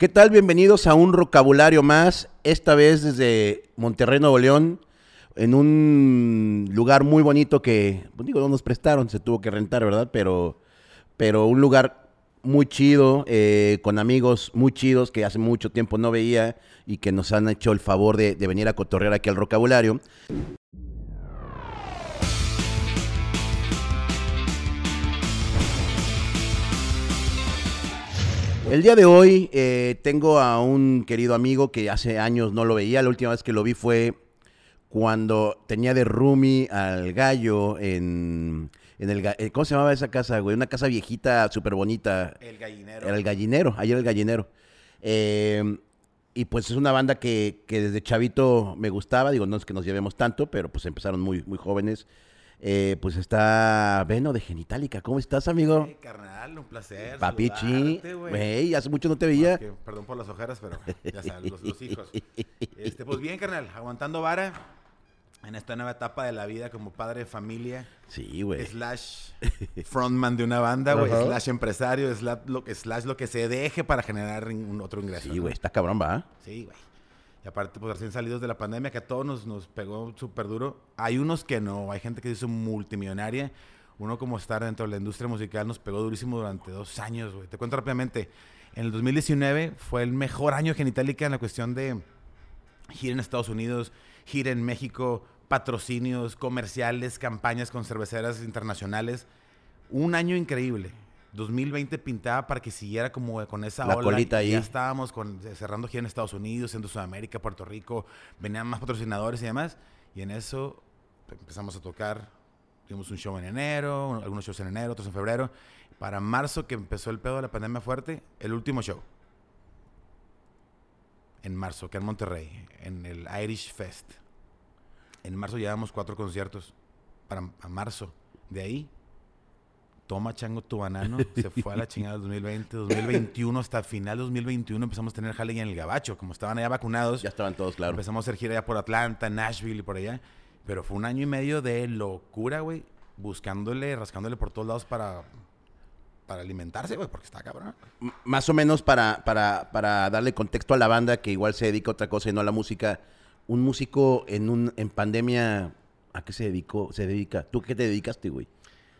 ¿Qué tal? Bienvenidos a un vocabulario más, esta vez desde Monterrey, Nuevo León, en un lugar muy bonito que, pues digo, no nos prestaron, se tuvo que rentar, ¿verdad? Pero, pero un lugar muy chido, eh, con amigos muy chidos que hace mucho tiempo no veía y que nos han hecho el favor de, venir a cotorrear aquí al vocabulario. El día de hoy eh, tengo a un querido amigo que hace años no lo veía. La última vez que lo vi fue cuando tenía de roomie al gallo en, en el... eh, ¿Cómo se llamaba esa casa, güey? Una casa viejita, súper bonita. El gallinero. Era el gallinero, ayer el gallinero. Eh, y pues es una banda que, que desde chavito me gustaba. Digo, no es que nos llevemos tanto, pero pues empezaron muy, muy jóvenes. Eh, pues está Veno de Genitalica. ¿Cómo estás, amigo? Hey, carnal, un placer. Papichi, güey. hace mucho no te veía. Que- perdón por las ojeras, pero ya sabes, los, los hijos. Este, pues bien, carnal, aguantando vara en esta nueva etapa de la vida como padre de familia, Sí, güey. slash frontman de una banda, güey, slash empresario, slash lo, que- slash lo que se deje para generar un otro ingreso. Sí, ¿no? güey, está cabrón, va. Sí, güey. Y aparte, pues recién salidos de la pandemia, que a todos nos, nos pegó súper duro. Hay unos que no, hay gente que se hizo multimillonaria. Uno como estar dentro de la industria musical nos pegó durísimo durante dos años, güey. Te cuento rápidamente. En el 2019 fue el mejor año Genitalica en la cuestión de gira en Estados Unidos, gira en México, patrocinios, comerciales, campañas con cerveceras internacionales. Un año increíble. 2020 pintaba para que siguiera como con esa La ola. colita y ahí. Ya estábamos con, cerrando gira en Estados Unidos, en Sudamérica, Puerto Rico. Venían más patrocinadores y demás. Y en eso empezamos a tocar. Tuvimos un show en enero, un- algunos shows en enero, otros en febrero. Para marzo, que empezó el pedo de la pandemia fuerte, el último show. En marzo, que en Monterrey, en el Irish Fest. En marzo llevamos cuatro conciertos para a marzo. De ahí, toma chango tu banano, se fue a la chingada del 2020, 2021, hasta final de 2021 empezamos a tener jale ya en el gabacho, como estaban allá vacunados. Ya estaban todos, claro. Empezamos a hacer gira ya por Atlanta, Nashville y por allá. Pero fue un año y medio de locura, güey. Buscándole, rascándole por todos lados para, para alimentarse, güey, porque está cabrón. M- Más o menos para, para, para darle contexto a la banda que igual se dedica a otra cosa y no a la música. Un músico en un en pandemia, ¿a qué se dedicó? Se dedica. ¿Tú qué te dedicaste, güey?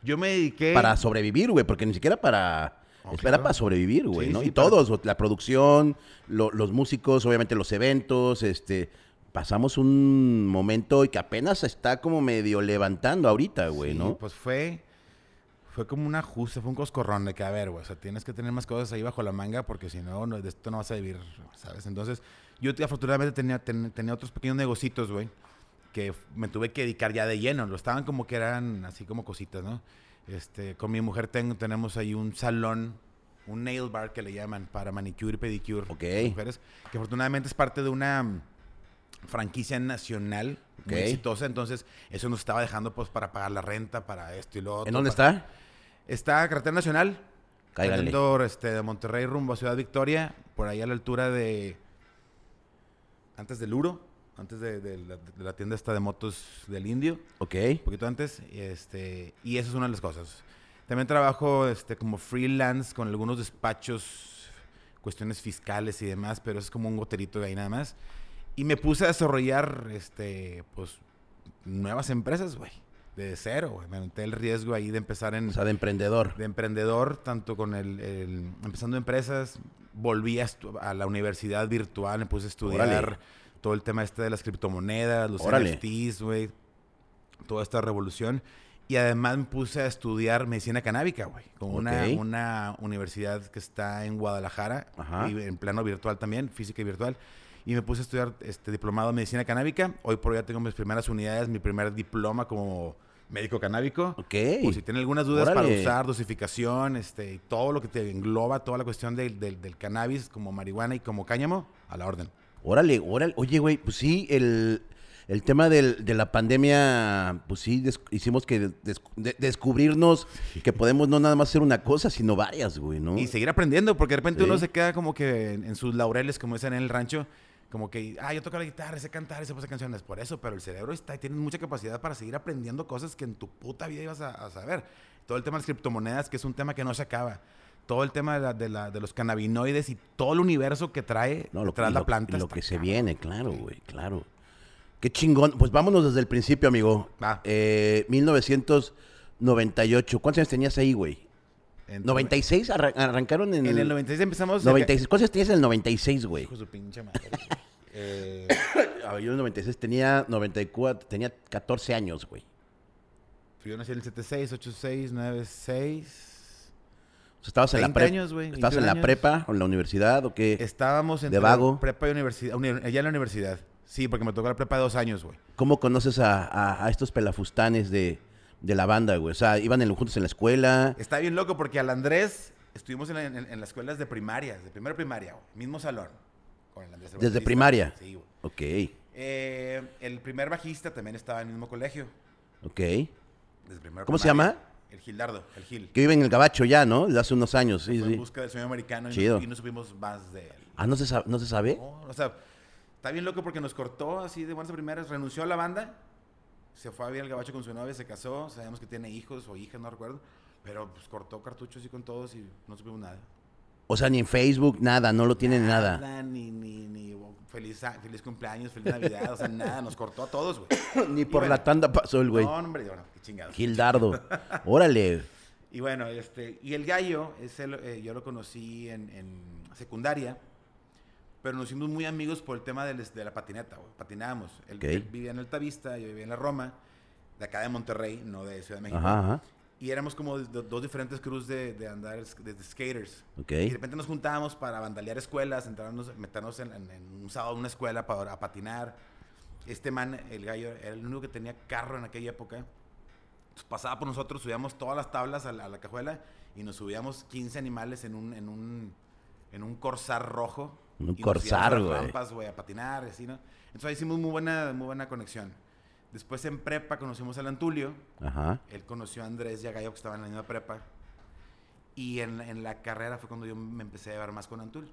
Yo me dediqué. Para sobrevivir, güey, porque ni siquiera para. Oh, Espera claro. para sobrevivir, güey, Sí, ¿no? sí, y para- todos, la producción, lo- los músicos, obviamente los eventos, este. Pasamos un momento y que apenas está como medio levantando ahorita, güey, Sí, ¿no? Pues fue. Fue como un ajuste, fue un coscorrón de que, a ver, güey, o sea, tienes que tener más cosas ahí bajo la manga porque si no, no, de esto no vas a vivir, ¿sabes? Entonces, yo te- afortunadamente tenía, ten- tenía otros pequeños negocitos, güey, que me tuve que dedicar ya de lleno. Lo estaban como que eran así como cositas, ¿no? Este, con mi mujer tengo, tenemos ahí un salón, un nail bar que le llaman, para manicure y pedicure. Ok. de Mujeres, que afortunadamente es parte de una mm, franquicia nacional muy exitosa. Entonces, eso nos estaba dejando pues para pagar la renta, para esto y lo otro. ¿En dónde para- está? Está Carretera Nacional. Saliendo, este, de Monterrey rumbo a Ciudad Victoria, por ahí a la altura de... Antes del Uro, antes de, de la, de la tienda esta de motos del Indio, Ok. un poquito antes, y, este, y esa es una de las cosas. También trabajo este, como freelance con algunos despachos, cuestiones fiscales y demás, pero es como un goterito de ahí nada más. Y me puse a desarrollar, este, pues, nuevas empresas, güey, de cero, güey. Me aventé el riesgo ahí de empezar en O sea, de emprendedor. de emprendedor, tanto con el, el- empezando empresas, volví a, a la universidad virtual, me puse a estudiar. Todo el tema este de las criptomonedas, los Órale. NFTs, güey, toda esta revolución. Y además me puse a estudiar medicina canábica, güey, con una, una universidad que está en Guadalajara, Ajá. y en plano virtual también, física y virtual. Y me puse a estudiar este diplomado en medicina canábica. Hoy por hoy ya tengo mis primeras unidades, mi primer diploma como médico canábico. Ok. Por si tienen algunas dudas para usar, dosificación, este, todo lo que te engloba, toda la cuestión del, del- del cannabis como marihuana y como cáñamo, a la orden. Órale, órale. Oye, güey, pues sí, el, el tema del- de la pandemia, pues sí, des- hicimos que des- de- descubrirnos que podemos no nada más hacer una cosa, sino varias, güey, ¿no? Y seguir aprendiendo, porque de repente Sí. uno se queda como que en, en sus laureles, como dicen en el rancho, como que, ah, yo toco la guitarra, sé cantar, sé hacer canciones, por eso, pero el cerebro está y tiene mucha capacidad para seguir aprendiendo cosas que en tu puta vida ibas a, a saber. Todo el tema de las criptomonedas, que es un tema que no se acaba. Todo el tema de, la- de la- de los cannabinoides y todo el universo que trae No, lo, la lo- planta. lo está que se viene, claro, güey, claro. Qué chingón. Pues vámonos desde el principio, amigo. Va. Eh, 1998. ¿Cuántos años tenías ahí, güey? Entonces, 96 arran- arrancaron en, En el 96 empezamos. 96. ¿Cuántos años tenías en el 96, güey? Hijo de su pinche madre. Eh, A ver, yo en el 96 tenía 94, tenía 14 años, güey. yo nací en el 76, 86, 96. Estabas en la 20 prepa. años, ¿Estabas en 21 la años. prepa o en la universidad o qué? Estábamos en prepa y universidad. uni- allá en la universidad. Sí, porque me tocó la prepa de dos años, güey. ¿Cómo conoces a, a- a estos pelafustanes de, de la banda, güey? O sea, iban en- juntos en la escuela. Está bien loco porque al Andrés estuvimos en, la- en- en las escuelas de primaria, de primera primaria, güey. Mismo salón. Con el Andrés, el ¿Desde primaria? Sí, güey. Ok, Eh, el primer bajista también estaba en el mismo colegio. ok. Desde ¿Cómo se llama? El Gildardo, el Gil. Que vive en el Gabacho ya, ¿no? Desde hace unos años, sí, Fue en sí. busca del sueño americano y, Chido. No, y no supimos más de él. Ah, ¿no se, sa- no se sabe? No, o sea, está bien loco porque nos cortó así de buenas a primeras, renunció a la banda, se fue a vivir al gabacho con su novia, se casó, sabemos que tiene hijos o hijas, no recuerdo, pero pues cortó cartuchos y con todos y no supimos nada. O sea, ni en Facebook, nada, no lo tienen nada. Ni, ni, ni oh, feliz, a- feliz cumpleaños, feliz Navidad, o sea, nada, nos cortó a todos, güey. Ni por bueno. la tanda pasó el güey. No, hombre, bueno, qué chingados. Gildardo. Órale. Y bueno, este, y el gallo, ese, lo- eh, yo lo conocí en, en secundaria, pero nos hicimos muy amigos por el tema de la patineta, güey. Patinábamos. Él, Ok. él vivía en Altavista, yo vivía en la Roma, de acá de Monterrey, no de Ciudad de México. Ajá, ajá. Y éramos como do- dos diferentes crews de, de andar, de, de skaters. Ok. Y de repente nos juntábamos para vandalear escuelas, entrarnos, meternos en, en- en un sábado en una escuela para a patinar. Este man, el gallo, era el único que tenía carro en aquella época. Entonces, pasaba por nosotros, subíamos todas las tablas a la, a la cajuela y nos subíamos 15 animales en un, en un, en un corsar rojo. Un Y Corsar, güey. rampas, güey, a patinar, así, ¿no? Entonces ahí hicimos muy buena, muy buena conexión. Después en prepa conocimos al Antulio. Ajá. Él conoció a Andrés y a Gallo que estaban en la misma prepa. Y en, en la carrera fue cuando yo me empecé a llevar más con Antul.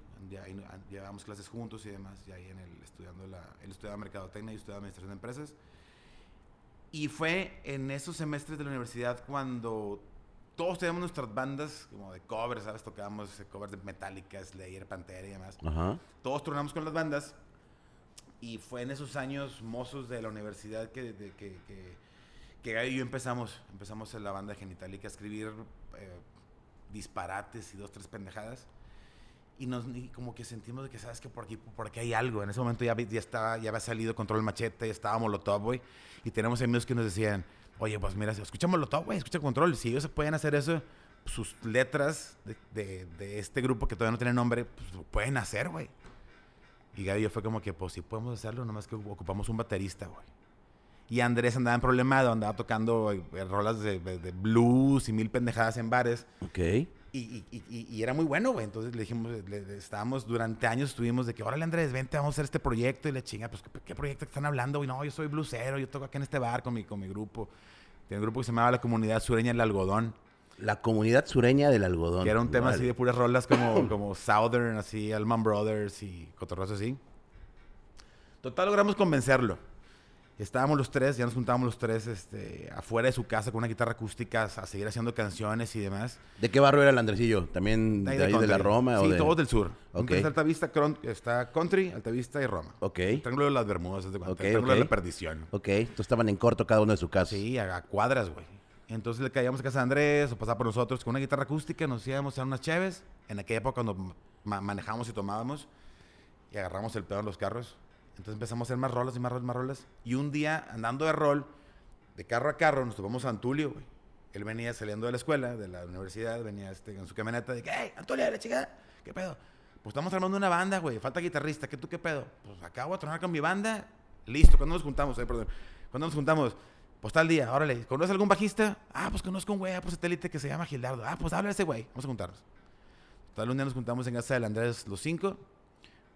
Llevábamos clases juntos y demás. Y ahí en el, estudiando la, él estudiaba mercadotecnia y yo estudiaba administración de empresas. Y fue en esos semestres de la universidad cuando todos teníamos nuestras bandas como de covers, ¿sabes? Tocábamos eh, covers de Metallica, Slayer, Pantera y demás. Ajá. Todos tronamos con las bandas. Y fue en esos años mozos de la universidad que, de- que, que, que Gaby y yo empezamos. Empezamos en la banda Genitalica a escribir eh, disparates y dos, tres pendejadas. Y, nos, y como que sentimos de que, ¿sabes que Por aquí, por aquí hay algo. En ese momento ya, ya, estaba, ya había salido Control Machete, ya estaba Molotov, güey. Y tenemos amigos que nos decían, oye, pues mira, escucha Molotov, güey, escucha Control. Si ellos pueden hacer eso, sus letras de, de- de este grupo que todavía no tiene nombre, pues lo pueden hacer, güey. Y Gaby y yo fue como que, pues sí podemos hacerlo, nomás que ocupamos un baterista, güey. Y Andrés andaba en problemado, andaba tocando eh, rolas de, blues y mil pendejadas en bares. Ok. Y, y- y- y- y era muy bueno, güey. Entonces le dijimos, le- le- estábamos, durante años estuvimos de que, órale Andrés, vente, vamos a hacer este proyecto. Y le chinga, pues, ¿qué, qué proyecto están hablando? güey? no, yo soy blusero, yo toco aquí en este bar con mi, con mi grupo. Tiene un grupo que se llamaba La Comunidad Sureña El Algodón. La comunidad sureña del algodón. Que era un tema así Órale. de puras rolas como, como Southern, así, Alman Brothers y cotorros así. Total, logramos convencerlo. Estábamos los tres, ya nos juntábamos los tres este, afuera de su casa con una guitarra acústica a seguir haciendo canciones y demás. ¿De qué barrio era el Andresillo? ¿También de, ahí de la country. Roma? Sí, o de... todos del sur. Ok. Entonces, Altavista, está Country, Altavista y Roma. Ok. El Triángulo de las Bermudas, de el Triángulo de ok. la Perdición. Ok, entonces estaban en corto cada uno de su casa. Sí, a cuadras, güey. Entonces le caíamos a casa de Andrés o pasaba por nosotros con una guitarra acústica, nos íbamos a unas cheves. En aquella época cuando ma- manejábamos y tomábamos y agarramos el pedo en los carros. Entonces empezamos a hacer más rolas y más rolas, más rolas. Y un día, andando de rol, de carro a carro, nos topamos a Antulio. Él venía saliendo de la escuela, de la universidad, venía este, en su camioneta de que, hey, Antulio, la chica, ¿qué pedo? Pues estamos armando una banda, güey, falta guitarrista, ¿qué tú qué pedo? Pues acabo de tronar con mi banda, listo, ¿cuándo nos juntamos? Eh, perdón. ¿Cuándo nos juntamos? Pues tal día, órale, ¿conoces algún bajista? Ah, pues conozco un güey, ah, pues satélite que se llama Gildardo. Ah, pues habla ese güey, vamos a juntarnos. Tal un día nos juntamos en casa del Andrés los cinco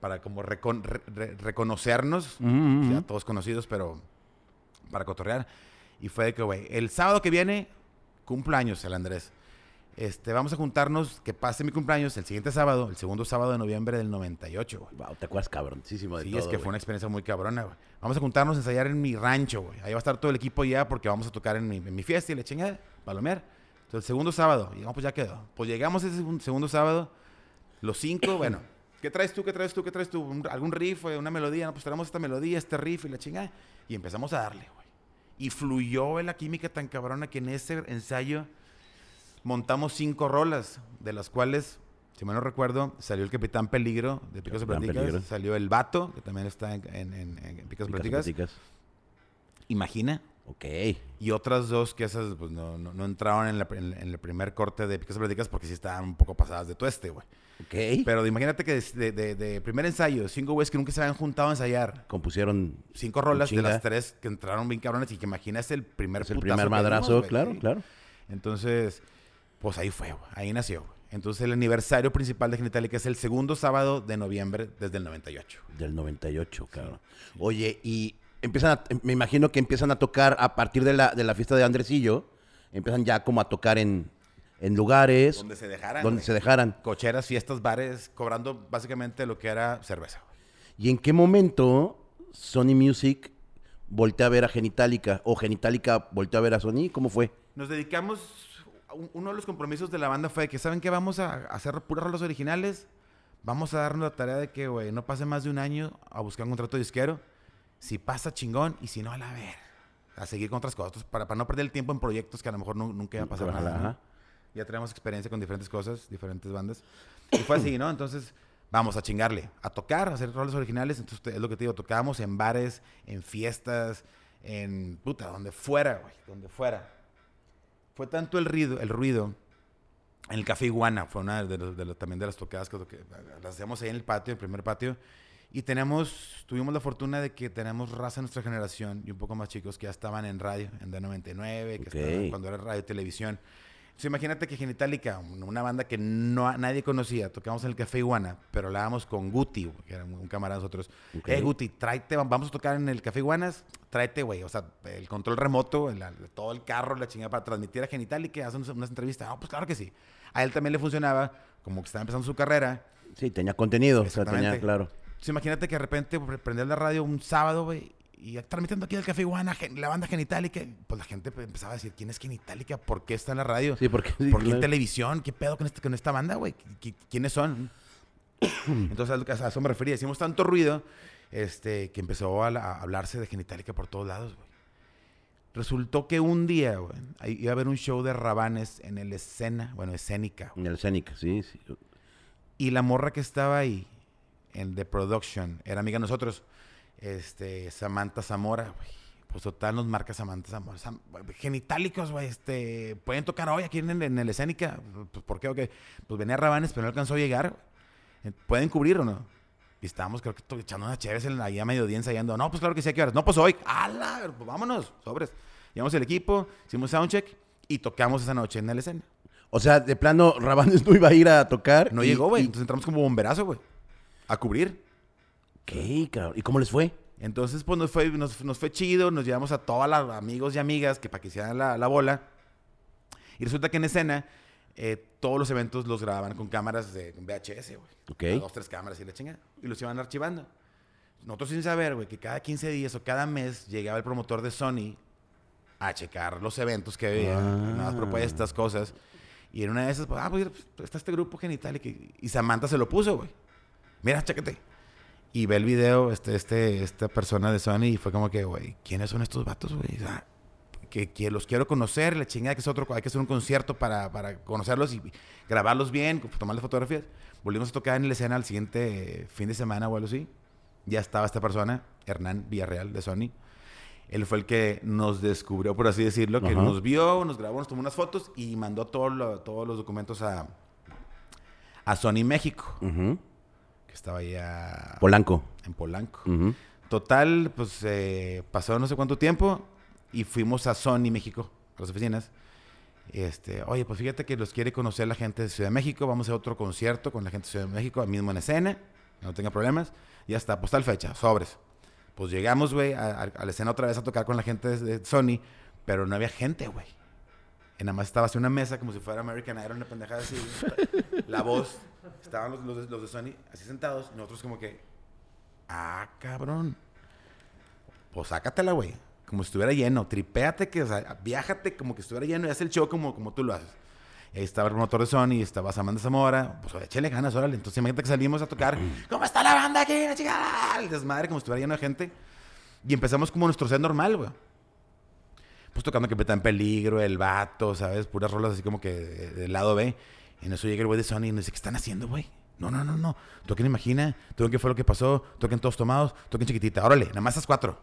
para como recon- re- re- reconocernos, ya todos conocidos, pero para cotorrear. Y fue de que, güey, el sábado que viene, cumpleaños el Andrés. Este, vamos a juntarnos, que pase mi cumpleaños el siguiente sábado, el segundo sábado de noviembre del 98, güey. Wow, te acuerdas cabroncísimo de Sí, todo, es que güey. fue una experiencia muy cabrona, güey. Vamos a juntarnos a ensayar en mi rancho, güey. Ahí va a estar todo el equipo ya porque vamos a tocar en mi, en mi fiesta y la chingada, palomear. Entonces, el segundo sábado, llegamos, pues ya quedó. Pues llegamos ese segun- segundo sábado, los cinco, bueno, ¿qué traes tú? ¿Qué traes tú? ¿Qué traes tú? Un- ¿Algún riff, una melodía? No, pues traemos esta melodía, este riff y la chingada. Y empezamos a darle, güey. Y fluyó güey, la química tan cabrona que en ese ensayo montamos cinco rolas, de las cuales, si mal no recuerdo, salió el Capitán Peligro de Picas y Platicas, Peligro. salió el Vato, que también está en, en, en- en Picas Platicas. platicas. Imagina. Ok. Y otras dos que esas pues no, no, no entraron en, la, el primer corte de Picas Platicas porque sí estaban un poco pasadas de tueste, güey. Ok. Pero imagínate que de, de- de primer ensayo, cinco güeyes que nunca se habían juntado a ensayar. Compusieron. Cinco rolas de las tres que entraron bien cabrones y que imaginas el primer Es el primer madrazo, dimos, claro, claro. Entonces, pues ahí fue, ahí nació. Entonces el aniversario principal de Genitalica es el segundo sábado de noviembre desde el 98. Del 98, cabrón. Oye, y empiezan a- me imagino que empiezan a tocar a partir de la, de la fiesta de Andresillo. Empiezan ya como a tocar en, en lugares Donde se dejaran. donde se dejaran. Cocheras, fiestas, bares, cobrando básicamente lo que era cerveza. ¿Y en qué momento Sony Music voltea a ver a Genitalica? ¿O Genitalica voltea a ver a Sony? ¿Cómo fue? Nos dedicamos, uno de los compromisos de la banda fue que, ¿saben qué? Vamos a hacer puras rolas originales. Vamos a darnos la tarea de que, güey, no pase más de un año a buscar un contrato disquero. Si pasa, chingón. Y si no, a la ver. A seguir con otras cosas. Para, para no perder el tiempo en proyectos que a lo mejor nu- nunca iba a pasar Ojalá, nada. ¿no? Ya tenemos experiencia con diferentes cosas, diferentes bandas. Y fue así, ¿no? Entonces, vamos a chingarle, a tocar, a hacer roles originales. Entonces, es lo que te digo, tocábamos en bares, en fiestas, en puta, donde fuera, güey, donde fuera. Fue tanto el ruido, el ruido. En el Café Iguana fue una de, los- de los- también de las tocadas que, que las hacíamos ahí en el patio, el primer patio. Y tenemos, tuvimos la fortuna de que tenemos raza de nuestra generación y un poco más chicos que ya estaban en radio, en D99, que estaban cuando era radio y televisión. Entonces, imagínate que Genitalica, un- una banda que no, nadie conocía, tocamos en el Café Iguana, pero hablábamos con Guti, que era un, camarada de nosotros. Ok. Eh, Guti, tráete, va- vamos a tocar en el Café Iguanas, tráete, güey, o sea, el control remoto, el- todo el carro, la chingada para transmitir a Genitalica, hacer unas, entrevistas. Ah, pues claro que sí. A él también le funcionaba, como que estaba empezando su carrera. Sí, tenía contenido. O sea, tenía, claro. Entonces, imagínate que de repente pre- prender la radio un sábado, güey, y transmitiendo aquí el Café Iguana, la banda Genitalica, pues la gente empezaba a decir, ¿quién es Genitalica? ¿Por qué está en la radio? Sí, porque. ¿Por qué en claro. televisión? ¿Qué pedo con, este, con esta banda, güey? ¿Qui- qui- ¿Quiénes son? Entonces, a eso me refería. Hicimos tanto ruido este, que empezó a, a hablarse de Genitalica por todos lados, güey. Resultó que un día, güey, iba a haber un show de Rabanes en el escena, bueno, escénica. En el Scénica, sí, sí. Y la morra que estaba ahí, en The Production, era amiga de nosotros, este, Samantha Zamora, güey. Pues total nos marca Samantha Zamora. Sam- genitálicos, güey, este, pueden tocar hoy aquí en, el- en el escénica. Pues, ¿por qué? Ok. Pues venía Rabanes, pero no alcanzó a llegar. ¿Pueden cubrir o no? Y estábamos, creo que echando unas chéves en la ahí a mediodía ensayando. No, pues claro que sí, ¿a qué horas? No, pues hoy. ¡Hala! Pues vámonos, sobres. Llevamos el equipo, hicimos soundcheck y tocamos esa noche en el escena. O sea, de plano, Rabanes no iba a ir a tocar. No y- llegó, güey. y- Entonces entramos como bomberazo, güey. A cubrir. Ok, cabrón. ¿Y cómo les fue? Entonces, pues nos fue, nos, nos fue chido, nos llevamos a todos los amigos y amigas que para que hicieran la, la bola. Y resulta que en escena, eh, todos los eventos los grababan con cámaras de VHS, güey. Ok. Dos, tres cámaras y la chinga. Y los iban archivando. Nosotros sin saber, güey, que cada 15 días o cada mes llegaba el promotor de Sony a checar los eventos que había, Ah. nuevas propuestas, cosas. Y en una de esas, pues, ah, pues está este grupo genital y, que- y Samantha se lo puso, güey. Mira, chécate. Y ve el video, este, este, esta persona de Sony, y fue como que, güey, ¿quiénes son estos vatos, güey? O sea, que, que los quiero conocer, la chingada que es otro, hay que hacer un concierto para, para conocerlos y grabarlos bien, tomarles fotografías. Volvimos a tocar en la escena al siguiente fin de semana o algo así. Ya estaba esta persona, Hernán Villarreal de Sony. Él fue el que nos descubrió, por así decirlo, que Ajá. nos vio, nos grabó, nos tomó unas fotos y mandó todo lo- todos los documentos a, a Sony México, Ujú. Que estaba allá Polanco. en Polanco. Ujú. Total, pues eh, pasó no sé cuánto tiempo y fuimos a Sony México, a las oficinas. Este, oye, pues fíjate que los quiere conocer la gente de Ciudad de México. Vamos a otro concierto con la gente de Ciudad de México, mismo en escena, no tenga problemas. Ya está, pues tal fecha, sobres. Pues llegamos, güey, a, a- la escena otra vez a tocar con la gente de, de Sony, pero no había gente, güey. Nada más estaba así una mesa como si fuera American Idol, una pendejada así. la voz. Estaban los, los de, los de Sony así sentados y nosotros como que, ah, cabrón. Pues sácatela, güey. como si estuviera lleno. Tripéate, que, o sea, viájate como que estuviera lleno y haz el show como, como tú lo haces. Ahí estaba el promotor de Sony, estaba Samantha Zamora. Pues échale ganas, órale. Entonces imagínate que salimos a tocar. ¿Cómo está la banda aquí, la chica? El desmadre, como si estuviera lleno de gente. Y empezamos como nuestro set normal, güey. Pues tocando que está en peligro, el vato, ¿sabes? Puras rolas así como que del lado B. Y en eso llega el güey de Sony y nos dice, ¿qué están haciendo, güey? No, no, no, no. Toquen Imagina, toquen qué fue lo que pasó, toquen todos tomados, toquen chiquitita. Órale, nada más esas cuatro.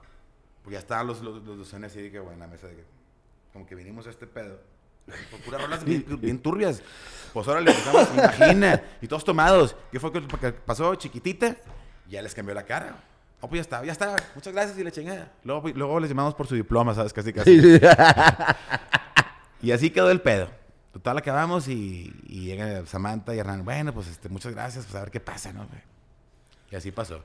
Porque ya estaban los, los, los, los así de que, güey, en la mesa de que, como que vinimos a este pedo. Por puras rolas bien, bien, turbias. Pues órale, empezamos, imagina. Y todos tomados. ¿Qué fue lo que pasó? Chiquitita. Ya les cambió la cara. Oh, pues ya está, ya está. Muchas gracias y le chingada. Luego, luego les llamamos por su diploma, ¿sabes? Casi, casi. y así quedó el pedo. Total, acabamos y, y llega Samantha y Hernán. Bueno, pues este, muchas gracias, pues a ver qué pasa, ¿no? Y así pasó.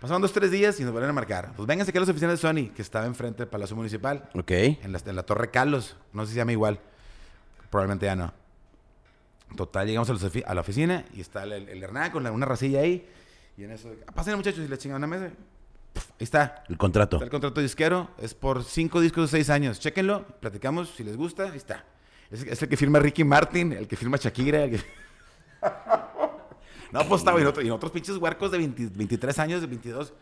Pasaron dos, tres días y nos vuelven a marcar. Pues vénganse aquí a las oficinas de Sony, que estaba enfrente del Palacio Municipal. Ok. En la, en la Torre Carlos. No sé si se llama igual. Probablemente ya no. Total, llegamos a, los, a la oficina y está el, el Hernán con la, una racilla ahí. Y en eso, pasen muchachos y le chingan una mesa. Puf, ahí está. El contrato. Está el contrato disquero. Es por cinco discos de seis años. Chéquenlo, platicamos. Si les gusta, ahí está. Es, es el que firma Ricky Martin, el que firma Shakira. El que... no, pues estaba otro, y en otros pinches huercos de 20, 23 años, de 22.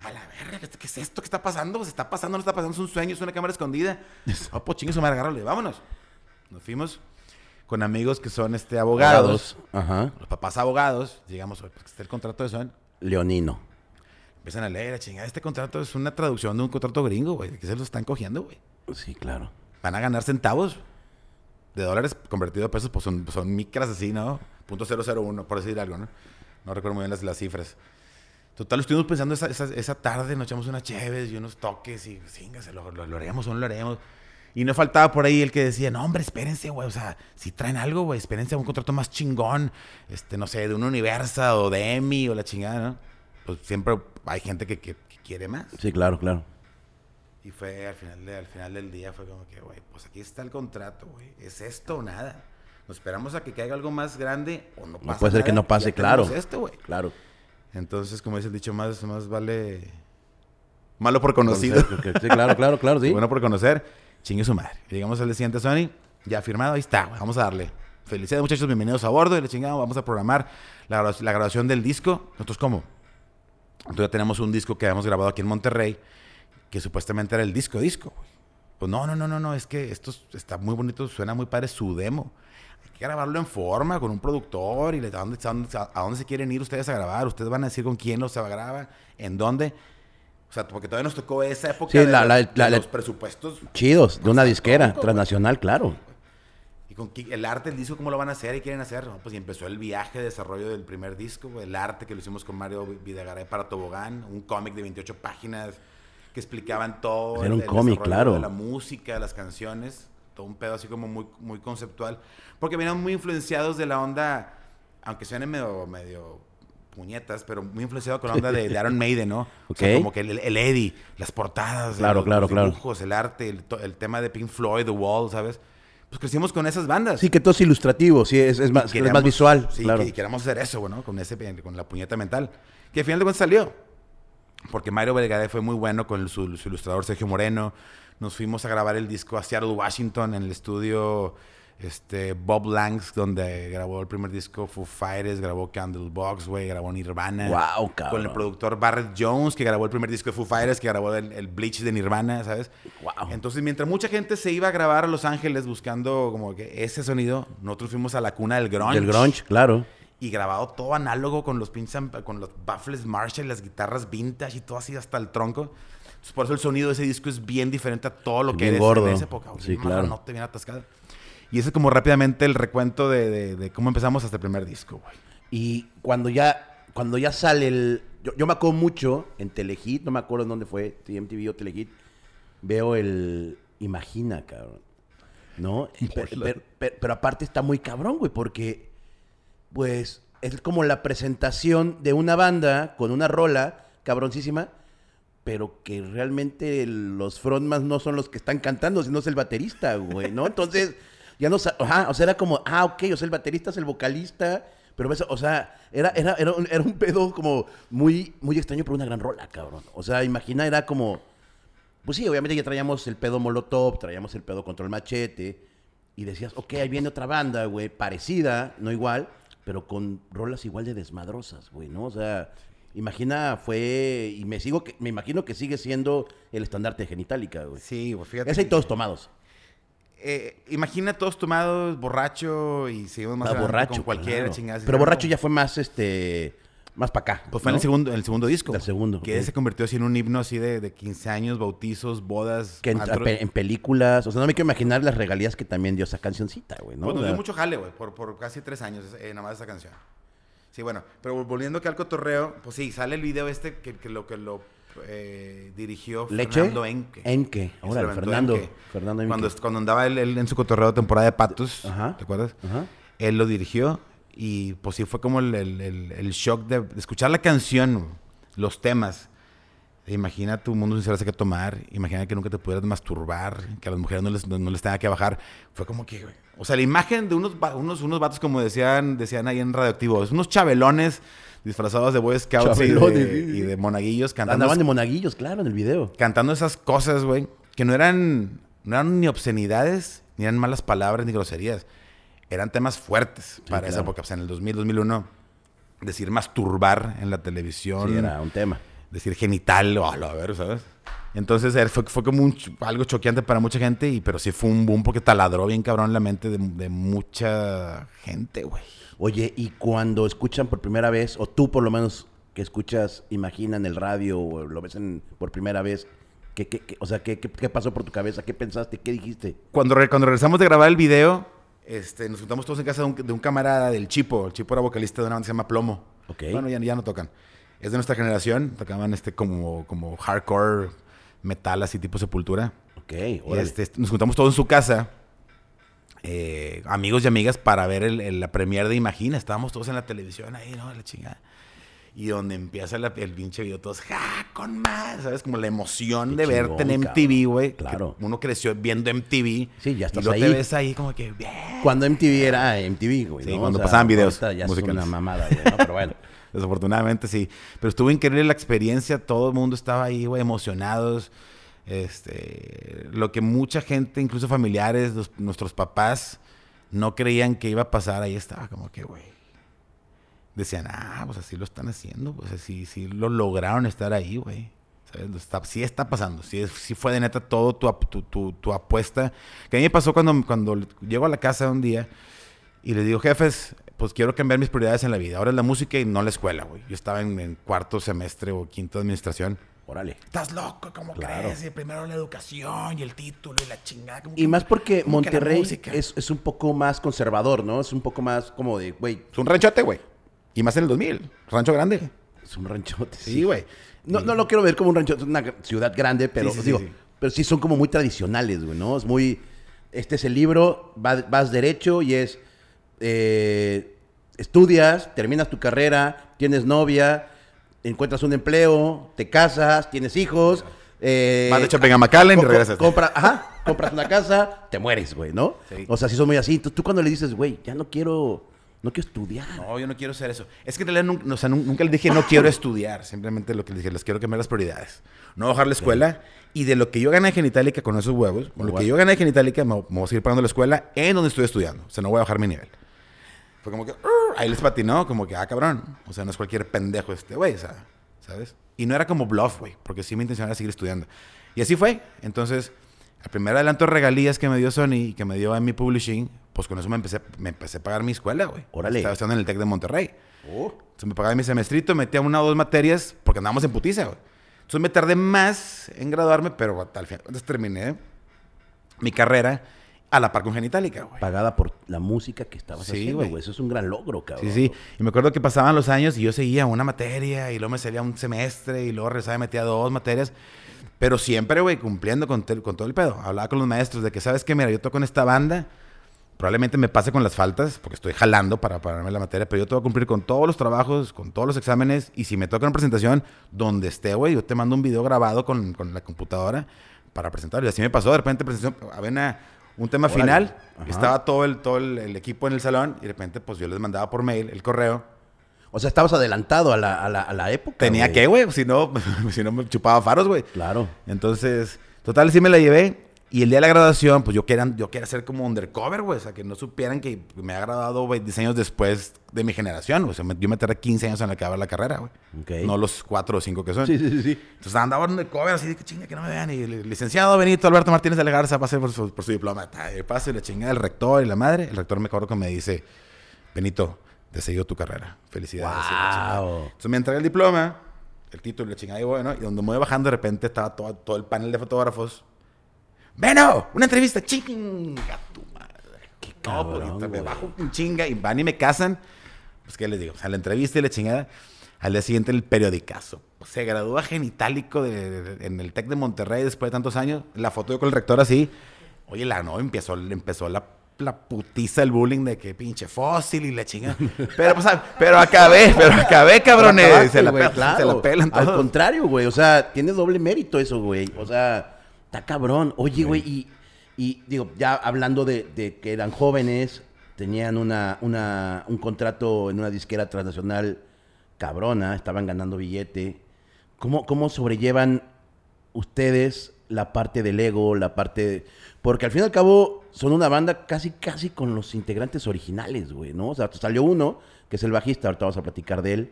A la verga, ¿qué es esto? ¿Qué está pasando? ¿Se está pasando? ¿No está pasando? Es un sueño, es una cámara escondida. Oh, pues chingue su madre, agárrale, vámonos. Nos fuimos con amigos que son este, abogados. Ajá. Los papás abogados. Llegamos, pues está el contrato de Son. Leonino. Empiezan a leer, a chingar. Este contrato es una traducción de un contrato gringo, güey. Que se lo están cogiendo, güey. Sí, claro. Van a ganar centavos de dólares convertido a pesos, pues son, son micras así, ¿no? Punto 001, por decir algo, ¿no? No recuerdo muy bien las, las cifras. Total, estuvimos pensando esa, esa, esa tarde, nos echamos unas cheves y unos toques y, cíngase, lo, lo, lo haremos o no lo haremos. Y no faltaba por ahí el que decía, no, hombre, espérense, güey. O sea, si traen algo, güey, espérense a un contrato más chingón. Este, no sé, de un Universa o de Emmy o la chingada, ¿no? Pues siempre hay gente que, que, que quiere más. Sí, claro, claro. Y fue al final, de, al final del día, fue como que, güey, pues aquí está el contrato, güey. ¿Es esto o nada? Nos esperamos a que caiga algo más grande o no pasa No puede ser que nada, no pase, claro. Esto, güey. Claro. Entonces, como dice el dicho, más, más vale malo por conocido. Sí, claro, claro, claro, sí. Bueno por conocer, chingue su madre. Llegamos al siguiente, Sony, ya firmado, ahí está, güey, vamos a darle. Felicidades, muchachos, bienvenidos a bordo. Y le chingamos, vamos a programar la, la grabación del disco. Nosotros, ¿cómo? Entonces ya tenemos un disco que habíamos grabado aquí en Monterrey, que supuestamente era el disco disco. güey. Pues no, no, no, no, no, es que esto está muy bonito, suena muy padre su demo. Hay que grabarlo en forma, con un productor, y le- a dónde, a dónde- a dónde se quieren ir ustedes a grabar. Ustedes van a decir con quién los se graba, en dónde. O sea, porque todavía nos tocó esa época Sí, de, la- los, la- de la- los presupuestos Chidos, de una disquera güey. transnacional, claro. y con el arte, el disco, ¿cómo lo van a hacer y quieren hacer? No, pues y empezó el viaje de desarrollo del primer disco, el arte que lo hicimos con Mario Videgaray para Tobogán, un cómic de 28 páginas que explicaban todo. Era un el cómic, claro. De la música, las canciones, todo un pedo así como muy, muy conceptual. Porque venían muy influenciados de la onda, aunque suene medio, medio puñetas, pero muy influenciado con la onda de, de Iron Maiden, ¿no? O sea, como que el, el Eddie, las portadas, Claro, los, claro, los claro. dibujos, el arte, el, el tema de Pink Floyd, The Wall, ¿sabes? Pues crecimos con esas bandas. Sí, que todo es ilustrativo, sí, es, es más, es Queríamos- más visual, Sí, claro. que queríamos hacer eso, bueno, con, ese, con la puñeta mental. Que al final de cuentas salió. Porque Mario Belgadé fue muy bueno con su, su ilustrador Sergio Moreno. Nos fuimos a grabar el disco a Seattle, Washington, en el estudio este, Bob Langs, donde grabó el primer disco Foo Fighters, grabó Candlebox, güey, grabó Nirvana. Guau, cabrón. Con el productor Barrett Jones, que grabó el primer disco de Foo Fighters, que grabó el, el Bleach de Nirvana, ¿sabes? Guau. Entonces, mientras mucha gente se iba a grabar a Los Ángeles buscando como que ese sonido, nosotros fuimos a la cuna del grunge. Del grunge, claro. Y grabado todo análogo con los pinches, con los baffles Marshall, las guitarras vintage y todo así hasta el tronco. Entonces, por eso el sonido de ese disco es bien diferente a todo lo que gordo. en esa época. Sí, claro. marranote, bien atascado. Y ese es como rápidamente el recuento de, de- de cómo empezamos hasta el primer disco, güey. Y cuando ya, cuando ya sale el... Yo, yo me acuerdo mucho en Telehit, no me acuerdo en dónde fue, TMTV o Telehit, veo el... Imagina, cabrón. ¿No? Y pe- Hola. pero, pero- pero aparte está muy cabrón, güey, porque pues es como la presentación de una banda con una rola cabroncísima, pero que realmente los frontman no son los que están cantando, sino es el baterista, güey, ¿no? Entonces, ya no ajá, o sea, era como, ah, ok, o sea, el baterista es el vocalista, pero o sea, era, era, era un pedo como muy, muy extraño, pero una gran rola, cabrón. O sea, imagina, era como, pues sí, obviamente ya traíamos el pedo Molotov, traíamos el pedo Control Machete, y decías, ok, ahí viene otra banda, güey, parecida, no igual, pero con rolas igual de desmadrosas, güey, ¿no? O sea, imagina, fue, y me sigo, que- me imagino que sigue siendo el estandarte de Genitalica, güey. Sí, güey, fíjate. Ese y todos tomados. eh, imagina todos tomados, borracho, y seguimos más Ah, borracho, con cualquiera, claro. chingada. Pero borracho ya fue más, este, más para acá. Pues fue en el segundo, en el segundo disco. Del segundo, Que ok. se convirtió así en un himno así de, de 15 años, bautizos, bodas. Que en, antros. pe- en películas, o sea, no me quiero imaginar las regalías que también dio esa cancioncita, güey, ¿no? Pues nos dio mucho jale, güey, por, por casi tres años, eh, nada más esa canción. Sí, bueno, pero volviendo que al cotorreo, pues sí, sale el video este que, que lo que lo eh, dirigió ¿Leche? Fernando Enque. Enque, aventó Fernando. Enque. Fernando Enque. Cuando, cuando andaba él, él en su cotorreo temporada de Patos, Ajá. ¿te acuerdas? Ajá. Él lo dirigió y pues sí fue como el, el- el- el shock de, de escuchar la canción, los temas. Imagina tu mundo sin saber qué tomar, imagina que nunca te pudieras masturbar, que a las mujeres no les, no, no les tenga que bajar. Fue como que, O sea, la imagen de unos, unos, unos vatos, como decían, decían ahí en Radioactivo, es unos chabelones disfrazados de Boy Scouts y de, y de monaguillos cantando, Andaban de monaguillos, claro, en el video. cantando esas cosas, güey, que no eran, no eran ni obscenidades, ni eran malas palabras, ni groserías. Eran temas fuertes para esa claro. época. O sea, en el 2000, 2001, decir masturbar en la televisión, Sí, era un tema. decir genital, o a ver, ¿sabes? Entonces eh, fue, fue como un algo choqueante para mucha gente, y, pero sí fue un boom porque taladró bien cabrón la mente de, de mucha gente, güey. Oye, y cuando escuchan por primera vez, o tú por lo menos que escuchas, imagina en el radio o lo ves en- por primera vez, ¿qué, qué- qué- o sea, ¿qué, qué, qué pasó por tu cabeza? ¿Qué pensaste? ¿Qué dijiste? Cuando, re- cuando regresamos de grabar el video, este, nos juntamos todos en casa de un, de un camarada del Chipo. El Chipo era vocalista de una banda que se llama Plomo. Ok. Bueno, ya, ya no tocan. Es de nuestra generación. Tocaban este como, como hardcore, metal, así tipo sepultura. Ok, Y órale. este, nos juntamos todos en su casa, eh, amigos y amigas, para ver el, el- la premiere de Imagina. Estábamos todos en la televisión ahí, ¿no? La chingada. Y donde empieza la- el pinche video, todos, ¡ja! Con más, ¿sabes? Como la emoción Qué de verte en MTV, güey. Claro. Uno creció viendo MTV. Sí, ya estás y ahí. te ves ahí como que. Cuando MTV era MTV, güey. Sí, ¿no? cuando pasaban videos Ya es una mamada, güey, ¿no? Pero bueno. Desafortunadamente sí. Pero estuvo increíble la experiencia. Todo el mundo estaba ahí, güey, emocionados. Este, lo que mucha gente, incluso familiares, los- nuestros papás, no creían que iba a pasar, ahí estaba como que, güey. Decían, ah, pues así lo están haciendo, pues así, sí lo lograron estar ahí, güey. Está- sí está pasando, sí, sí fue de neta todo tu, tu, tu- tu apuesta. Que a mí me pasó cuando, cuando llego a la casa un día y les digo, jefes, pues quiero cambiar mis prioridades en la vida. Ahora es la música y no la escuela, güey. Yo estaba en, en cuarto semestre o quinto de administración. Órale. Estás loco, ¿cómo Claro. crees? Y primero la educación y el título y la chingada. ¿cómo Y más porque Monterrey es, es un poco más conservador, ¿no? Es un poco más como de, güey, Es un ranchote, güey. Y más en el 2000. Rancho grande. es un ranchote. Sí, güey. No, no lo quiero ver como un rancho, es una ciudad grande, pero Sí, sí, digo, sí, pero sí son como muy tradicionales, güey, ¿no? Es muy, este es el libro, va- vas derecho y es, eh, estudias, terminas tu carrera, tienes novia, encuentras un empleo, te casas, tienes hijos. Eh, Vas de shopping a McAllen y regresas. compra- ajá, compras una casa, te mueres, güey, ¿no? O sea, sí son muy así. Tú, tú cuando le dices, güey, ya no quiero, no quiero estudiar. No, yo no quiero ser eso. Es que en realidad nunca, o sea, nun- nunca les dije no quiero estudiar. Simplemente lo que les dije, les quiero cambiar las prioridades. No bajar la escuela. Y de lo que yo gané de genitalica con esos huevos, con lo que yo gané de genitalica, me, me voy a seguir pagando la escuela en donde estoy estudiando. O sea, no voy a bajar mi nivel. Fue como que, "Ur", ahí les patinó, como que, ah, cabrón. O sea, no es cualquier pendejo este güey, o sea, ¿sabes? Y no era como bluff, güey, porque sí mi intención era seguir estudiando. Y así fue. Entonces, el primer adelanto de regalías que me dio Sony y que me dio mi Publishing, pues con eso me empecé, me empecé a pagar mi escuela, güey. Órale. Estaba estudiando en el TEC de Monterrey. Oh. Entonces me pagaba mi semestrito, metía una o dos materias porque andábamos en putiza, güey. Entonces me tardé más en graduarme, pero al final entonces terminé mi carrera a la par con Genitalica, güey. Pagada por la música que estabas Sí, haciendo, güey. güey. Eso es un gran logro, cabrón. Sí, sí. Y me acuerdo que pasaban los años y yo seguía una materia y luego me salía un semestre y luego regresaba y metía dos materias. Pero siempre, güey, cumpliendo con, todo el pedo. Hablaba con los maestros de que, ¿sabes qué? Mira, yo toco en esta banda. Probablemente me pase con las faltas porque estoy jalando para pararme la materia, pero yo te voy a cumplir con todos los trabajos, con todos los exámenes. Y si me toca una presentación, donde esté, güey, yo te mando un video grabado con, con la computadora para presentarlo. Y así me pasó. De repente, presentación, había una- un tema Órale. final. Ajá. Estaba todo, el, todo el, el equipo en el salón y de repente, pues yo les mandaba por mail el correo. O sea, estabas adelantado a la, a la, a la época. Tenía güey. que, güey, si no, si no me chupaba faros, güey. Claro. Entonces, Total, sí me la llevé. Y el día de la graduación, pues yo quería, yo quería ser como undercover, güey. O sea, que no supieran que me ha graduado 20 años después de mi generación. O sea, me- yo me tardé 15 años en acabar la carrera, güey. Ok. No los 4 o 5 que son. Sí, sí, sí. Entonces andaba undercover así de que chinga que no me vean. Y el licenciado Benito Alberto Martínez de la Garza pase por su, por su diploma. Pase la chingada el rector y la madre. El rector me acuerdo que me dice, Benito, te seguido tu carrera. Felicidades. Wow. Entonces me entrega el diploma, el título y la chingada. Y bueno, y donde me voy bajando de repente estaba todo, todo el panel de fotógrafos. ¡Beno! ¡Una entrevista! ¡Chinga tu madre! Qué No, pues, cabrón, me güey. bajo un chinga y van y me casan. Pues, ¿qué les digo? O sea, la entrevista y la chingada. Al día siguiente, el periodicazo. Se gradúa genitálico de- de- en el TEC de Monterrey después de tantos años. La foto yo con el rector así. Oye, la no, empezó, empezó la, la putiza, el bullying de que pinche fósil y la chingada. Pero, pues, pero acabé, pero acabé, cabrones. Acabaste, se, la, güey, pe- claro. se la pelan Al todos. contrario, güey. O sea, tiene doble mérito eso, güey. O sea, está cabrón. Oye, güey, y, y digo, ya hablando de, de que eran jóvenes, tenían una, una, un contrato en una disquera transnacional cabrona, estaban ganando billete. ¿Cómo, cómo sobrellevan ustedes la parte del ego, la parte... de- Porque al fin y al cabo son una banda casi, casi con los integrantes originales, güey, ¿no? O sea, salió uno, que es el bajista, ahorita vamos a platicar de él.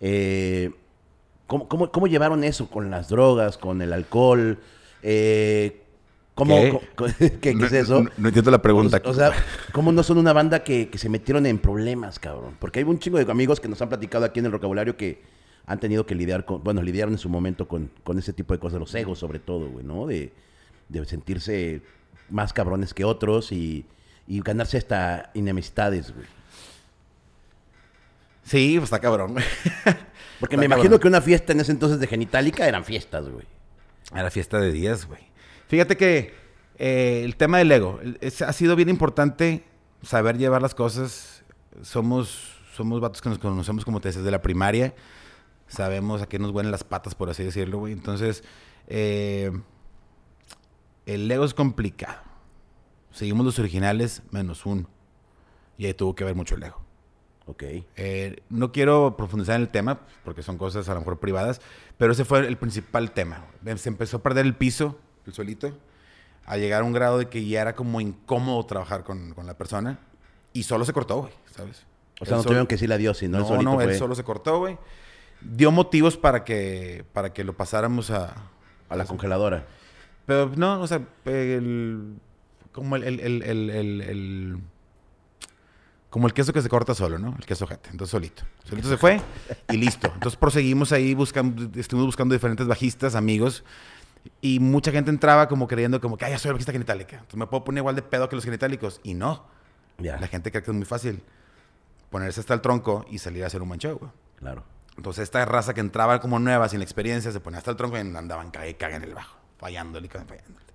Eh, ¿cómo, cómo, cómo llevaron eso con las drogas, con el alcohol? Eh, ¿Cómo, ¿Qué? co- co- ¿qué, qué es eso? No, no entiendo la pregunta. O, o sea, ¿cómo no son una banda que, que se metieron en problemas, cabrón? Porque hay un chingo de amigos que nos han platicado aquí en el vocabulario que han tenido que lidiar con, bueno, lidiaron en su momento con, con ese tipo de cosas, los egos sobre todo, güey, ¿no? De, de sentirse más cabrones que otros y, y ganarse hasta enemistades, güey. Sí, pues está cabrón. güey. Porque Está me imagino que una fiesta en ese entonces de Genitalica eran fiestas, güey. Era fiesta de días, güey. Fíjate que eh, el tema del ego es- ha sido bien importante saber llevar las cosas. Somos, somos vatos que nos conocemos, como te decía, desde la primaria. Sabemos a qué nos huelen las patas, por así decirlo, güey. Entonces, eh, el ego es complicado. Seguimos los originales menos uno. Y ahí tuvo que ver mucho el ego. Ok. Eh, no quiero profundizar en el tema, porque son cosas a lo mejor privadas, pero ese fue el principal tema. Se empezó a perder el piso, el suelito, a llegar a un grado de que ya era como incómodo trabajar con, con la persona, y solo se cortó, güey, ¿sabes? O sea, Él no solo- tuvieron que decirle adiós, sino No, él solito no, él solo se cortó, güey. Dio motivos para que, para que lo pasáramos a... a la congeladora. Pero no, o sea, el, como el, el, el, como el queso que se corta solo, ¿no? El queso jete. Entonces solito. Solito se fue y listo. Entonces proseguimos ahí buscando, estuvimos buscando diferentes bajistas, amigos. Y mucha gente entraba como creyendo como que, ah, ya soy el bajista genitálica. Entonces me puedo poner igual de pedo que los genitálicos. Y no. La gente cree que es muy fácil ponerse hasta el tronco y salir a hacer un buen show, güey. claro. Entonces esta raza que entraba como nueva, sin experiencia, se ponía hasta el tronco y andaban caga en el bajo, fallándole fallándole.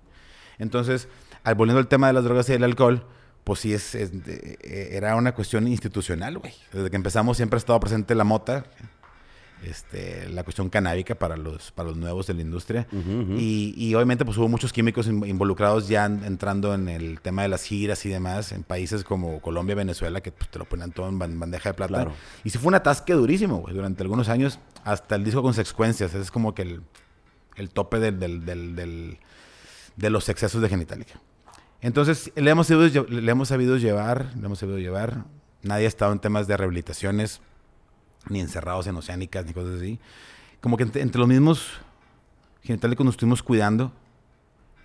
Entonces, al volviendo al tema de las drogas y el alcohol, pues sí es, es- de- eh, era una cuestión institucional, güey. Desde que empezamos siempre ha estado presente la mota, este, la cuestión canábica para los, para los nuevos de la industria. Y, y obviamente pues hubo muchos químicos in- involucrados ya en- entrando en el tema de las giras y demás, en países como Colombia, Venezuela, que pues, te lo ponían todo en ban- bandeja de plata. Claro. Y sí fue un atasque durísimo, güey, durante algunos años, hasta el disco Consecuencias. Ese es como que el, el tope del, del- del- de los excesos de genitalica. Entonces, le hemos, sabido, le hemos sabido llevar, le hemos sabido llevar. Nadie ha estado en temas de rehabilitaciones, ni encerrados en oceánicas, ni cosas así. Como que entre, entre los mismos genitálicos nos estuvimos cuidando.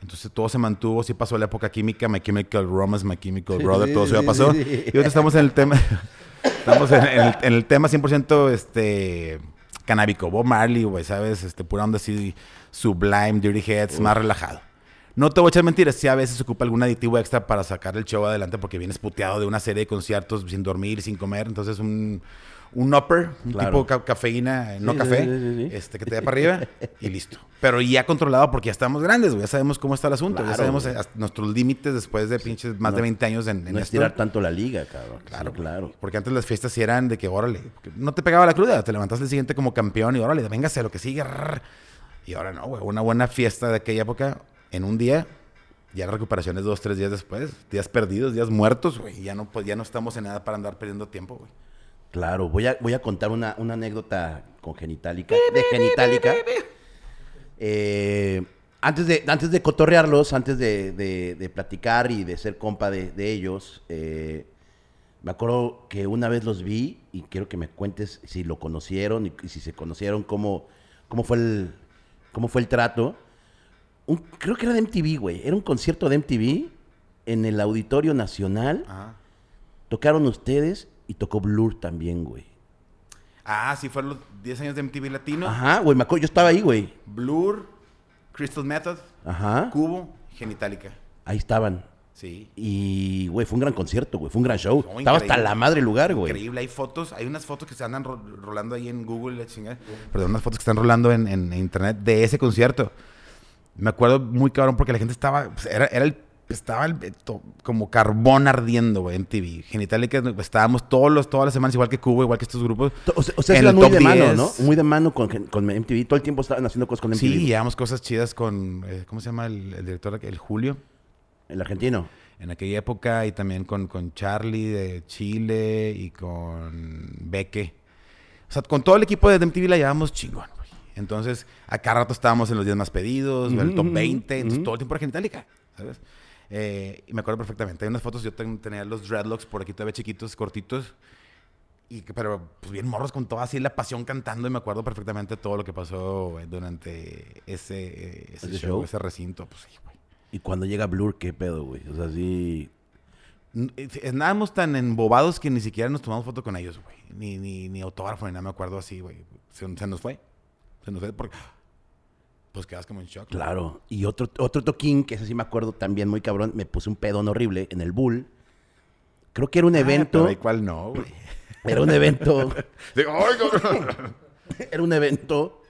Entonces todo se mantuvo, sí pasó la época química, My Chemical Romance, My Chemical Brother, todo eso ya pasó. Y ahorita estamos en el tema, estamos en, en el, en el tema 100% este, canábico. Bob Marley, güey, ¿sabes? Este, pura onda así, Sublime, Dirty Heads, más relajado. No te voy a echar mentiras, sí a veces se ocupa algún aditivo extra para sacar el show adelante porque vienes puteado de una serie de conciertos sin dormir, sin comer. Entonces un, un upper, un Claro. tipo ca- cafeína, eh, no Sí, café, sí, sí, sí. este que te da para arriba y listo. Pero ya controlado porque ya estamos grandes, güey, ya sabemos cómo está el asunto, Claro, ya sabemos nuestros límites después de pinches más No- de 20 años en, en no esto. estirar tanto la liga, cabrón. Claro, claro. Porque antes las fiestas sí eran de que, órale, no te pegaba la cruda, te levantaste el siguiente como campeón y órale, véngase lo que sigue. Y ahora no, güey, una buena fiesta de aquella época en un día, ya la recuperación es dos, tres días después, días perdidos, días muertos, güey, ya no, pues, ya no estamos en nada para andar perdiendo tiempo, güey. Claro, voy a, voy a contar una, una anécdota con Genitalica, de Genitalica. Eh, Antes de, antes de cotorrearlos, antes de, de- de platicar y de ser compa de, de ellos, eh, me acuerdo que una vez los vi y quiero que me cuentes si lo conocieron y, y si se conocieron, cómo, cómo, fue, el, cómo fue el trato. Un- creo que era de MTV, güey. Era un concierto de MTV en el Auditorio Nacional. Ajá. Tocaron ustedes y tocó Blur también, güey. Ah, sí, fueron los 10 años de MTV Latino. Ajá, güey, me acuerdo, yo estaba ahí, güey. Blur, Crystal Method, Ajá. Cubo, Genitalica. Ahí estaban. Sí. Y, güey, fue un gran concierto, güey. Fue un gran show. No, Estaba hasta la madre el lugar, güey. Increíble, hay fotos, hay unas fotos que se andan ro- rolando ahí en Google, la chingada. Perdón, unas fotos que están rolando en, en internet de ese concierto. Me acuerdo muy cabrón porque la gente estaba, pues, era, era el, estaba el- to- como carbón ardiendo, güey, en TV. Genitalica, estábamos todos los, todas las semanas, igual que Cubo, igual que estos grupos. O sea, o sea, en el muy top de mano, 10. ¿no? Muy de mano con, con MTV. Todo el tiempo estaban haciendo cosas con MTV. Sí, llevamos cosas chidas con, eh, ¿cómo se llama el, el director? El Julio. El argentino. En aquella época y también con, con Charlie de Chile y con Beque. O sea, con todo el equipo de MTV la llevamos chingón, güey. Entonces, a cada rato estábamos en los días más pedidos, en el top Ujú, 20, entonces todo el tiempo era genitalica, ¿sabes? Eh, y me acuerdo perfectamente. Hay unas fotos, yo ten- tenía los dreadlocks por aquí todavía chiquitos, cortitos. Y pero pues bien morros con toda así la pasión cantando y me acuerdo perfectamente todo lo que pasó güey, durante ese, eh, ese ¿Ese show, show? ese recinto. Pues sí, güey. Y cuando llega Blur, ¿qué pedo, güey? O sea, sí... N- eh, Estábamos tan embobados que ni siquiera nos tomamos foto con ellos, güey. Ni, ni, ni autógrafo, ni nada, me acuerdo así, güey. Se, se nos fue. Se nos fue porque... Pues quedas como en shock. Claro. Y otro, otro toquín, que ese sí me acuerdo también muy cabrón, me puse un pedón horrible en el Bull. Creo que era un Ah, evento... pero cuál no, güey. Era un evento... Era un evento...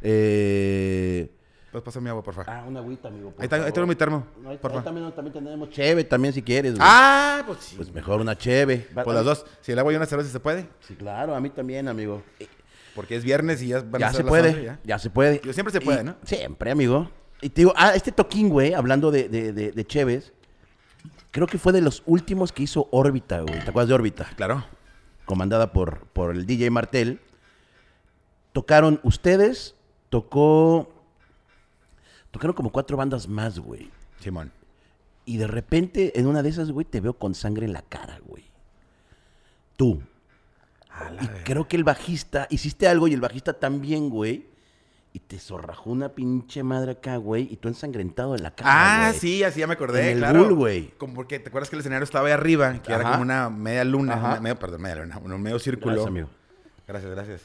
Eh... Pues pasa mi agua, por favor. Ah, una agüita, amigo. ahí, está, ahí favor. tengo mi termo, No, ahí- por ahí favor. también, también tenemos cheve, también si quieres. güey. Ah, pues sí. Pues mejor una cheve. Pues las dos. Si le hago yo una cerveza, ¿se puede? Sí, claro, a mí también, amigo. Porque es viernes y ya van ya se puede, 11, ya. ya. se puede. Yo siempre se puede, Y- ¿no? Siempre, amigo. Y te digo, ah, este toquín, güey, hablando de, de, de, de cheves, creo que fue de los últimos que hizo Órbita, güey. ¿Te acuerdas de Órbita? Claro. Comandada por, por el DJ Martel. Tocaron ustedes, tocó... Tocaron como cuatro bandas más, güey. Simón. Y de repente, en una de esas, güey, te veo con sangre en la cara, güey. Tú. Y creo que el bajista, hiciste algo y el bajista también, güey. Y te zorrajó una pinche madre acá, güey. Y tú ensangrentado en la cara. Ah, güey. sí, así ya me acordé, En el claro. Bull, güey. Como porque te acuerdas que el escenario estaba ahí arriba, que era como una media luna, una- medio, perdón, media luna, un medio círculo. Gracias, amigo. Gracias, gracias.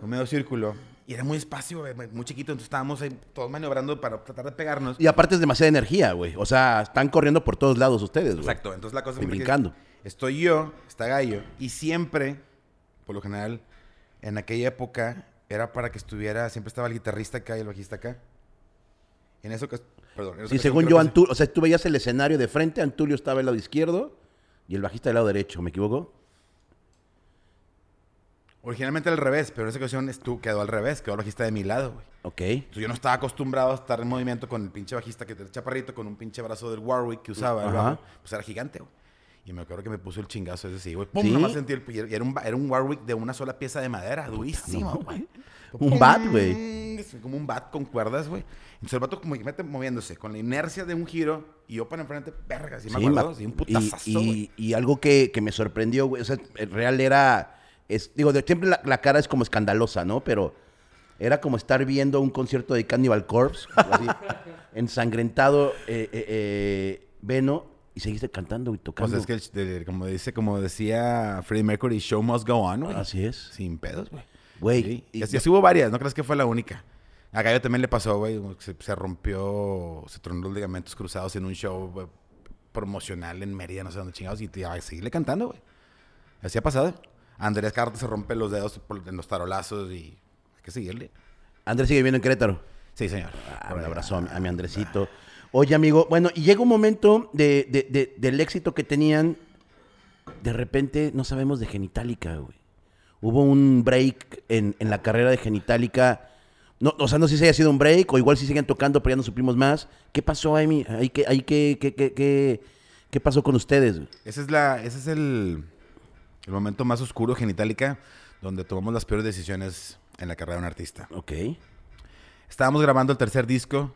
Un medio círculo. Y era muy espacio, güey, muy chiquito, entonces estábamos ahí todos maniobrando para tratar de pegarnos. Y aparte es demasiada energía, güey. O sea, están corriendo por todos lados ustedes, güey. Exacto, entonces la cosa que brincando. Estoy yo, está Gallo, y siempre, por lo general, en aquella época, era para que estuviera, siempre estaba el guitarrista acá y el bajista acá. En eso que, perdón. en Sí, según yo, Antulio, o sea, tú veías el escenario de frente, Antulio estaba del lado izquierdo y el bajista del lado derecho, ¿me equivoco? Originalmente al revés, pero en esa ocasión estu- quedó al revés, quedó el bajista de mi lado, güey. Ok. Entonces yo no estaba acostumbrado a estar en movimiento con el pinche bajista que era chaparrito, con un pinche brazo del Warwick que usaba, bajo, pues era gigante, güey. Y me acuerdo que me puso el chingazo ese sí, güey. Pum, ¿Sí? nomás sentí el... Y era un, era un Warwick de una sola pieza de madera, durísimo, güey. Un bat, güey. Es Como un bat con cuerdas, güey. Entonces el vato como que mete moviéndose con la inercia de un giro y yo para enfrente, verga, ¿sí me acuerdo? ma- Sí, un putazazo, y, y algo que, que me sorprendió, güey, o sea, el real era, es, digo, de, siempre la, la cara es como escandalosa, ¿no? Pero era como estar viendo un concierto de Cannibal Corpse, así, ensangrentado, eh, eh, eh, Veno, y seguiste cantando y Pues tocando. es que, el- como, dice, como decía Freddie Mercury, show must go on, güey. Así es. Sin pedos, güey. Güey, Sí, y- así, así hubo varias, no crees que fue la única. A Gallo también le pasó, güey, se, se rompió, se tronó los ligamentos cruzados en un show güey, promocional en Mérida, no sé dónde chingados, y te a seguirle cantando, güey. Así ha pasado. Andrés Carta se rompe los dedos por- en los tarolazos y hay que seguirle. Andrés sigue viviendo en Querétaro. Sí, señor. Ah, un abrazo a, mi- a mi Andresito. Oye, amigo, bueno, y llega un momento de, de- de- del éxito que tenían, de repente no sabemos de Genitalica, güey. Hubo un break en, en la carrera de Genitalica. No, o sea, no sé si haya sido un break o igual si siguen tocando, pero ya no supimos más. ¿Qué pasó ahí? ahí, qué, ahí qué, qué, qué, qué- qué pasó con ustedes? güey? Ese es, la, ese es el, el momento más oscuro, genitálica, donde tomamos las peores decisiones en la carrera de un artista. Ok. Estábamos grabando el tercer disco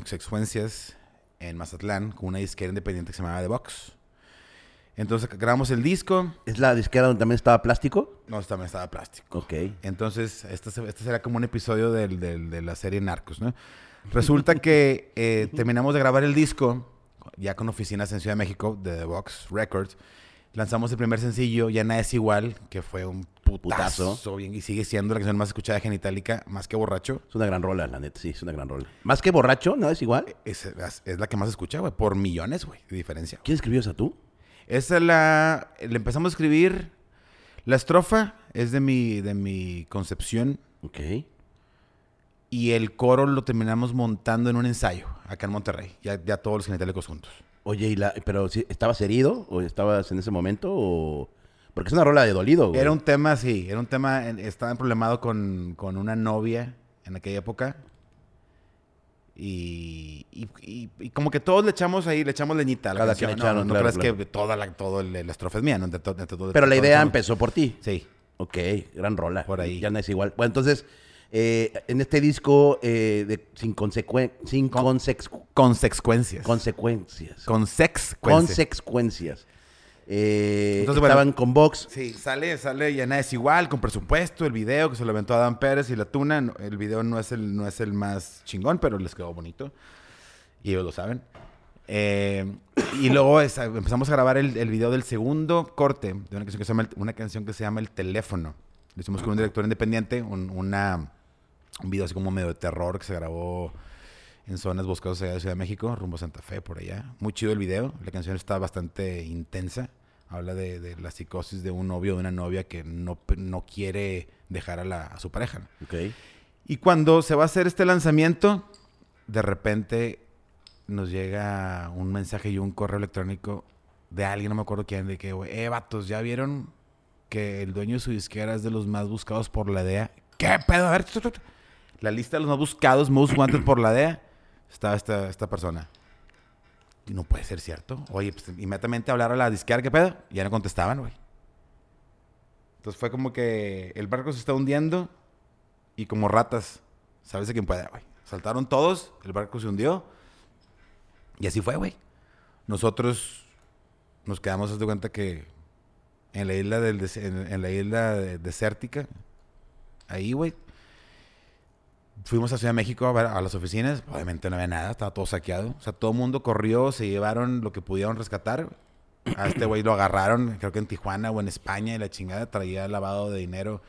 Consecuencias en Mazatlán con una disquera independiente que se llamaba The Box. Entonces grabamos el disco. ¿Es la disquera donde también estaba plástico? No, también estaba plástico. Ok. Entonces, este, este será como un episodio del- del- de la serie Narcos, ¿no? Resulta que eh, terminamos de grabar el disco, ya con oficinas en Ciudad de México, de The Box Records. Lanzamos el primer sencillo, Ya Nada es Igual, que fue un putazo. Putazo. bien, y sigue siendo la canción más escuchada de Genitalica, más que Borracho. Es una gran rola, la neta, sí, es una gran rola. Más que borracho, ¿no? Es igual. Es, es- es la que más escucha, güey, por millones, güey, de diferencia. ¿Quién escribió esa tú? Esa es la... Le empezamos a escribir... La estrofa es de mi, de mi concepción Ok. y el coro lo terminamos montando en un ensayo acá en Monterrey. Ya, ya todos los genitálicos juntos. Oye, ¿y la, pero sí, ¿estabas herido o estabas en ese momento o...? Porque es una rola de dolido, güey. Era un tema, sí, era un tema... Estaba problemado con, con una novia en aquella época. Y, y, y- y como que todos le echamos ahí, le echamos leñita a la Cada canción. quien No, echaron, no, claro, creas claro. que toda la, todo el- la estrofa es mía, ¿no? Entre to- Pero la idea empezó por ti. Sí. Ok, gran rola. Por ahí. Ya no es igual. Bueno, entonces, eh, en este disco eh, de, sin, consecuen- sin Con- Consecuencias. consecuencias. Consecuencias. consecuencias. Eh, Entonces, bueno. estaban con Vox. Sí, sale, sale ya nada es igual, con presupuesto, el video que se lo aventó a Dan Pérez y la tuna. El video no es el, no es el más chingón, pero les quedó bonito. Y ellos lo saben. Eh, y luego es- empezamos a grabar el, el video del segundo corte de una canción que se llama El, una canción que se llama El Teléfono. Lo hicimos con un director independiente, un, una, un video así como medio de terror que se grabó en zonas boscosas allá de Ciudad de México, rumbo a Santa Fe, por allá. Muy chido el video. La canción está bastante intensa. Habla de, de la psicosis de un novio o de una novia que no, no quiere dejar a, la- a su pareja. ¿no? Ok. Y cuando se va a hacer este lanzamiento, de repente nos llega un mensaje y un correo electrónico de alguien, no me acuerdo quién, de que, güey, eh, vatos, ¿ya vieron que el dueño de su disquera es de los más buscados por la DEA? ¿Qué pedo? A ver, la lista de los más buscados, most wanted por la DEA, estaba esta, esta persona. No puede ser cierto. Oye, pues inmediatamente hablar a la disquera, ¿qué pedo? Y ya no contestaban, güey. Entonces fue como que el barco se está hundiendo y como ratas, ¿sabes de quién puede, güey? Saltaron todos, el barco se hundió y así fue, güey. Nosotros nos quedamos, haz de cuenta que en la isla del en, la isla de- desértica, ahí, güey. Fuimos a Ciudad de México a ver a las oficinas, obviamente no había nada, estaba todo saqueado. O sea, todo el mundo corrió, se llevaron lo que pudieron rescatar. A este güey lo agarraron, creo que en Tijuana o en España, y la chingada traía lavado de dinero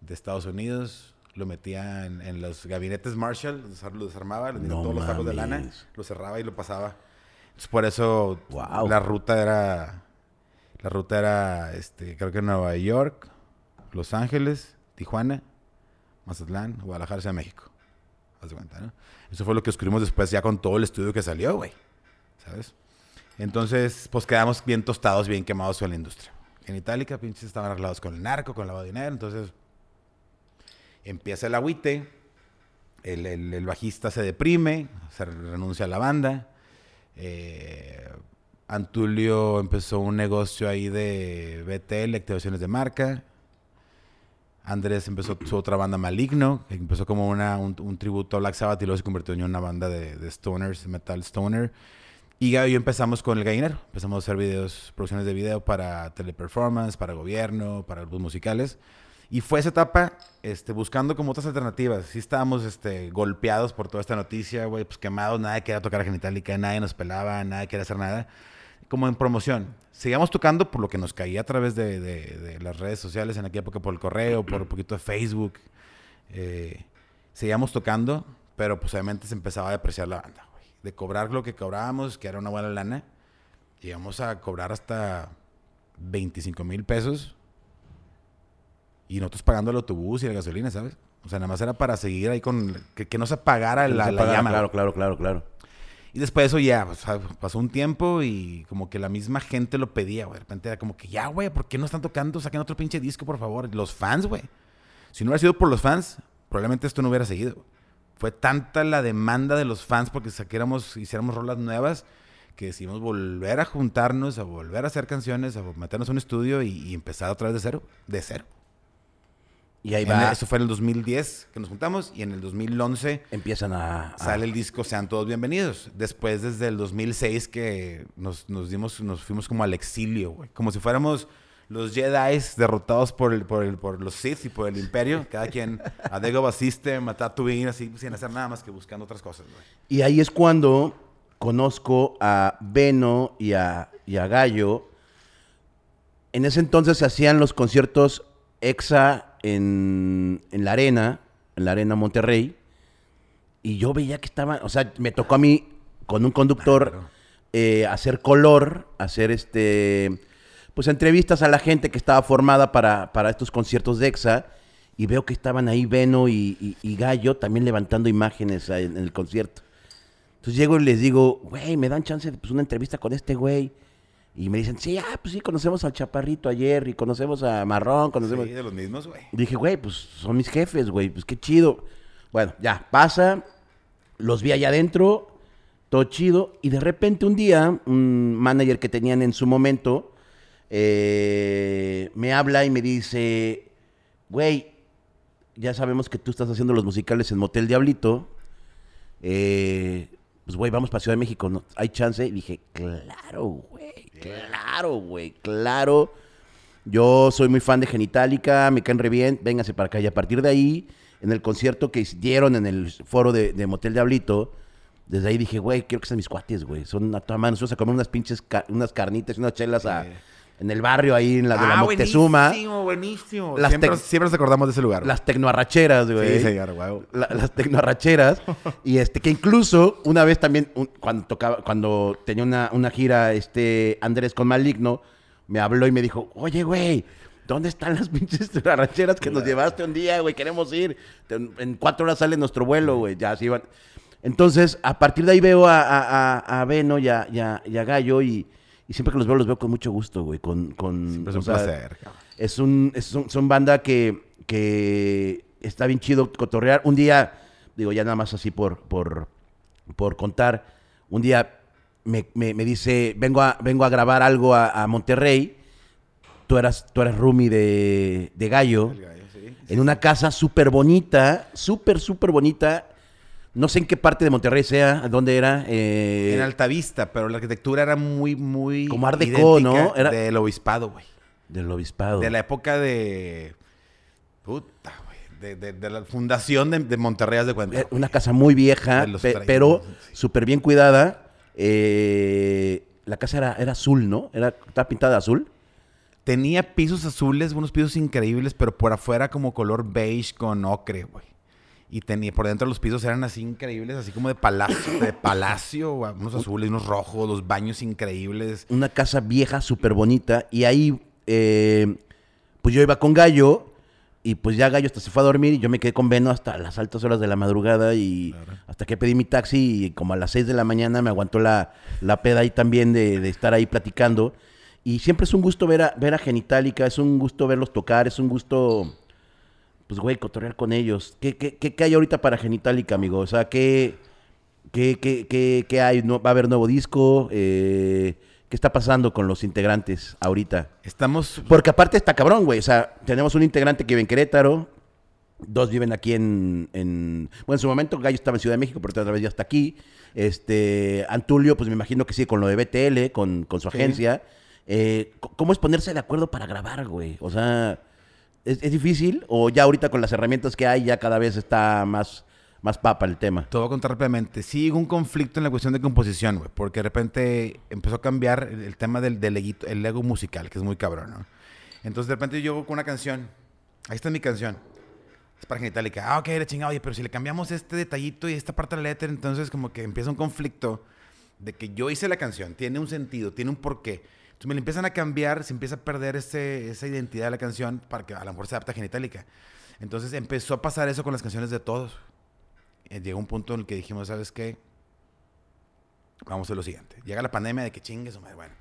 de Estados Unidos. Lo metía en, en los gabinetes Marshall, lo desarmaba, le No todos los sacos de lana, lo cerraba y lo pasaba. Entonces, por eso Guau. la ruta era, la ruta era, este, creo que Nueva York, Los Ángeles, Tijuana, Mazatlán, Guadalajara, Ciudad de México. Eso fue lo que escribimos después ya con todo el estudio que salió, güey. ¿Sabes? Entonces, pues quedamos bien tostados, bien quemados con la industria. En Itálica, pinches, estaban arreglados con el narco, con el lavado de dinero. Entonces, empieza el agüite. El, el- el bajista se deprime, se renuncia a la banda. Eh, Antulio empezó un negocio ahí de BTL, activaciones de marca. Andrés empezó su otra banda Maligno, que empezó como una, un, tributo a Black Sabbath y luego se convirtió en una banda de, de stoners, metal stoner. Y Gaby y yo empezamos con El Gallinero. Empezamos a hacer videos, producciones de video para teleperformance, para gobierno, para grupos musicales. Y fue esa etapa este, buscando como otras alternativas. Sí estábamos este, golpeados por toda esta noticia, güey, pues quemados, nadie quería tocar a Genitalica, nadie nos pelaba, nadie quería hacer nada. Como en promoción. Seguíamos tocando por lo que nos caía a través de, de- de las redes sociales, en aquella época por el correo, por un poquito de Facebook. Eh, seguíamos tocando, pero pues obviamente se empezaba a depreciar la banda, güey. De cobrar lo que cobrábamos, que era una buena lana, llegamos a cobrar hasta 25 mil pesos y nosotros pagando el autobús y la gasolina, ¿sabes? O sea, nada más era para seguir ahí con... Que, que no se apagara la, Se la llama. Claro, claro, claro, claro. Y después de eso ya, o sea, pasó un tiempo y como que la misma gente lo pedía, güey. De repente era como que, ya, güey, ¿por qué no están tocando? Saquen otro pinche disco, por favor. Los fans, güey. Si no hubiera sido por los fans, probablemente esto no hubiera seguido. Fue tanta la demanda de los fans porque saquéramos, hiciéramos rolas nuevas que decidimos volver a juntarnos, a volver a hacer canciones, a meternos a un estudio y, y empezar otra vez de cero. De cero. Y ahí va. el- eso fue en el 2010 que nos juntamos y en el 2011 Empiezan a... a- sale el disco Sean Todos Bienvenidos. Después, desde el 2006 que nos, nos dimos, nos fuimos como al exilio, güey. Como si fuéramos los Jedi derrotados por, el, por, el, por los Sith y por el Imperio. Cada quien a Dagobah System, a Tatooine, así, sin hacer nada más que buscando otras cosas, güey. Y ahí es cuando conozco a Beno y a, y a Gallo. En ese entonces se hacían los conciertos EXA en, en la arena, en la arena Monterrey. Y yo veía que estaban, o sea, me tocó a mí con un conductor Claro. eh, hacer color, hacer este, pues entrevistas a la gente que estaba formada para, para estos conciertos de EXA. Y veo que estaban ahí Beno y, y- y Gallo también levantando imágenes en el concierto. Entonces llego y les digo, güey, me dan chance de pues, una entrevista con este güey. Y me dicen, sí, ah, pues sí, conocemos al Chaparrito ayer y conocemos a Marrón, conocemos... Sí, de los mismos, güey. Dije, güey, pues son mis jefes, güey, pues qué chido. Bueno, ya, pasa, los vi allá adentro, todo chido, y de repente un día, un manager que tenían en su momento, eh, me habla y me dice, güey, ya sabemos que tú estás haciendo los musicales en Motel Diablito, eh, pues güey, vamos para Ciudad de México, ¿no? ¿hay chance? Y dije, claro, güey, claro, güey, claro. Yo soy muy fan de Genitalica, me caen re bien, vénganse para acá. Y a partir de ahí, en el concierto que dieron en el foro de, de Motel Diablito, desde ahí dije, güey, quiero que sean mis cuates, güey. Son a toda mano. Nosotros a comer unas pinches, unas carnitas y unas chelas a- Sí. En el barrio ahí, en la de la Ah, Moctezuma. buenísimo, buenísimo. Las siempre, siempre nos acordamos de ese lugar. Las tecnoarracheras, güey. Sí, señor. La- las tecnoarracheras. y este, que incluso una vez también, un- cuando tocaba, cuando tenía una, una gira, este, Andrés con Maligno, me habló y me dijo, oye, güey, ¿dónde están las pinches arracheras que nos llevaste un día, güey? Queremos ir. En cuatro horas sale nuestro vuelo, güey. Ya se iban. Entonces, a partir de ahí veo a, a, a- a Beno y a, y a- y a Gallo y, y siempre que los veo, los veo con mucho gusto, güey. Con, con, Siempre es un sea, placer, es un, es un- son banda que, que está bien chido cotorrear. Un día, digo, ya nada más así por, por, por contar, un día me, me- me dice, vengo a, vengo a grabar algo a, a Monterrey. Tú eras, tú eras roomie de, de Gallo. El gallo, sí. En una casa súper bonita, súper, súper bonita. No sé en qué parte de Monterrey sea, dónde era. eh, En Altavista, pero la arquitectura era muy, muy. Como Art Deco, ¿no? Era- Del obispado, güey. del obispado. De la época de. Puta, güey. De, de- de la fundación de, de Monterrey, de cuenta. Eh, Una casa muy vieja, pe- pero sí. súper bien cuidada. Eh, la casa era, era azul, ¿no? Era, estaba pintada azul. Tenía pisos azules, unos pisos increíbles, pero por afuera como color beige con ocre, güey. Y tenía, por dentro los pisos eran así increíbles, así como de palacio, de palacio, unos azules, unos rojos, los baños increíbles. Una casa vieja, súper bonita. Y ahí, eh, pues yo iba con Gallo. Y pues ya Gallo hasta se fue a dormir. Y yo me quedé con Beno hasta las altas horas de la madrugada. Y hasta que pedí mi taxi. Y como a las 6 de la mañana me aguantó la, la peda ahí también de, de estar ahí platicando. Y siempre es un gusto ver a, ver a Genitalica. Es un gusto verlos tocar. Es un gusto. Pues, güey, cotorrear con ellos. ¿Qué, qué, qué, qué hay ahorita para Genitalica, amigo? O sea, ¿qué, qué, qué, qué, hay? ¿No- ¿Va a haber nuevo disco? Eh, ¿Qué está pasando con los integrantes ahorita? Estamos Porque aparte está cabrón, güey. O sea, tenemos un integrante que vive en Querétaro. Dos viven aquí en, en- Bueno, en su momento Gallo estaba en Ciudad de México, pero otra vez ya está aquí. Este, Antulio, pues me imagino que sigue con lo de BTL, con, con su Sí. agencia. Eh, ¿Cómo es ponerse de acuerdo para grabar, güey? O sea, ¿es, es difícil? ¿O ya ahorita con las herramientas que hay ya cada vez está más, más papa el tema? Te voy a contar rápidamente. Sí, hubo un conflicto en la cuestión de composición, güey, porque de repente empezó a cambiar el, el tema del, del eguito- el ego musical, que es muy cabrón, ¿no? Entonces de repente yo con una canción, ahí está mi canción, es para Genitalica. Ah, ok, la chingada, oye, pero si le cambiamos este detallito y esta parte de la letra, entonces como que empieza un conflicto de que yo hice la canción, tiene un sentido, tiene un porqué. Entonces me empiezan a cambiar, se empieza a perder ese, esa identidad de la canción para que a lo mejor se adapte a Genitalica. Entonces empezó a pasar eso con las canciones de todos eh, llegó un punto en el que dijimos, ¿sabes qué? Vamos a hacer lo siguiente. Llega la pandemia de que chingues, o madre, bueno.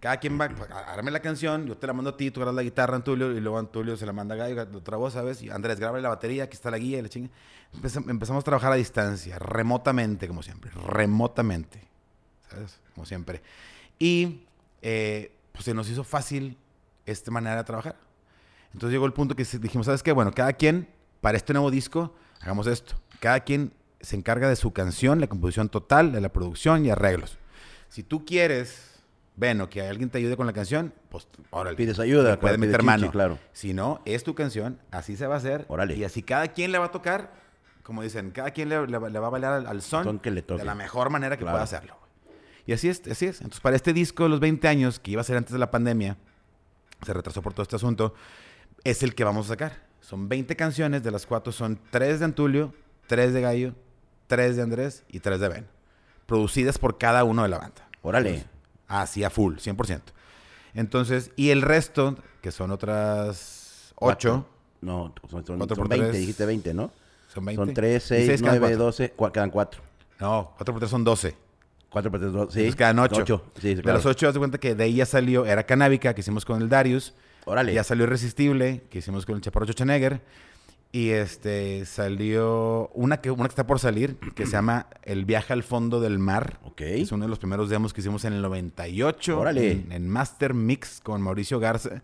Cada quien va, árame la canción, yo te la mando a ti, tú grabas la guitarra, Antulio, y luego Antulio se la manda a Gallo, otra voz, ¿sabes? Y Andrés, graba la batería, aquí está la guía, y la chinga. Empezam- empezamos a trabajar a distancia, remotamente, como siempre, remotamente, ¿sabes? Como siempre. Y, eh, pues se nos hizo fácil esta manera de trabajar. Entonces llegó el punto que dijimos, ¿sabes qué? Bueno, cada quien, para este nuevo disco, hagamos esto. Cada quien se encarga de su canción, la composición total, de la producción y arreglos. Si tú quieres, bueno, que alguien te ayude con la canción, pues órale. Pides ayuda, puedes meter mano. claro. Si no, es tu canción, así se va a hacer. Órale. Y así cada quien le va a tocar, como dicen, cada quien le, le va le va a bailar al, al son, Son que le toque. de la mejor manera que Claro. pueda hacerlo. Y así es, así es. Entonces, para este disco de los 20 años, que iba a ser antes de la pandemia, se retrasó por todo este asunto, es el que vamos a sacar. Son 20 canciones, de las cuatro son 3 de Antulio, 3 de Gallo, 3 de Andrés y 3 de Ben. Producidas por cada uno de la banda. Órale. Así a full, 100%. Entonces, y el resto, que son otras 8, Cuatro. No, son, son, Cuatro son por 20, tres. dijiste 20, ¿no? son 20. Son 3, Y 6, seis quedan 9, cuatro. 12, cua- quedan 4. No, 4 por 3 son 12. 4 por 3, 2, sí. Entonces quedan 8. 8, sí, de los 8, haz de cuenta que de ahí ya salió, era Canábica, que hicimos con el Darius. Órale. Ya salió Irresistible, que hicimos con el Chaparro Schwarzenegger. Y este salió una que, una que está por salir, que se llama El viaje al fondo del mar. Ok. Es uno de los primeros demos que hicimos en el 98. Órale. En, en Master Mix con Mauricio Garza,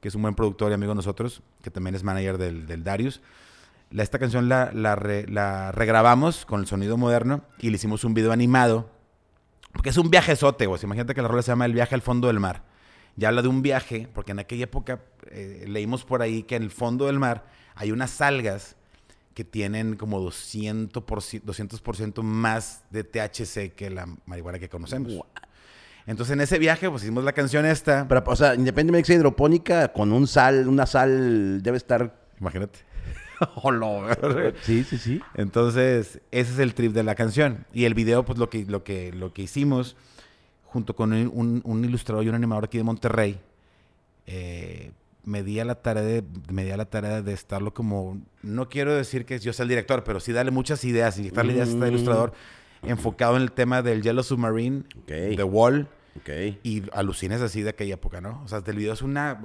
que es un buen productor y amigo de nosotros, que también es manager del, del Darius. La- esta canción la, la re- la regrabamos con el sonido moderno y le hicimos un video animado. Porque es un viajezote, güey. Imagínate que la rola se llama El viaje al fondo del mar. Ya habla de un viaje, porque en aquella época eh, leímos por ahí que en el fondo del mar hay unas algas que tienen como 200%, 200% más de THC que la marihuana que conocemos. Entonces en ese viaje pues hicimos la canción esta. Pero, o sea, independientemente de que sea hidropónica, con un sal, una sal debe estar... Imagínate. Sí, sí, sí. Entonces, ese es el trip de la canción. Y el video, pues lo que, lo que, lo que hicimos, junto con un, un- un ilustrador y un animador aquí de Monterrey, eh, me di a la tarea de, me di a la tarea de estarlo como, no quiero decir que yo sea el director, pero sí darle muchas ideas y darle ideas a este Mm. ilustrador enfocado en el tema del Yellow Submarine, Ok. The Wall Ok. y alucines así de aquella época, ¿no? O sea, el video es una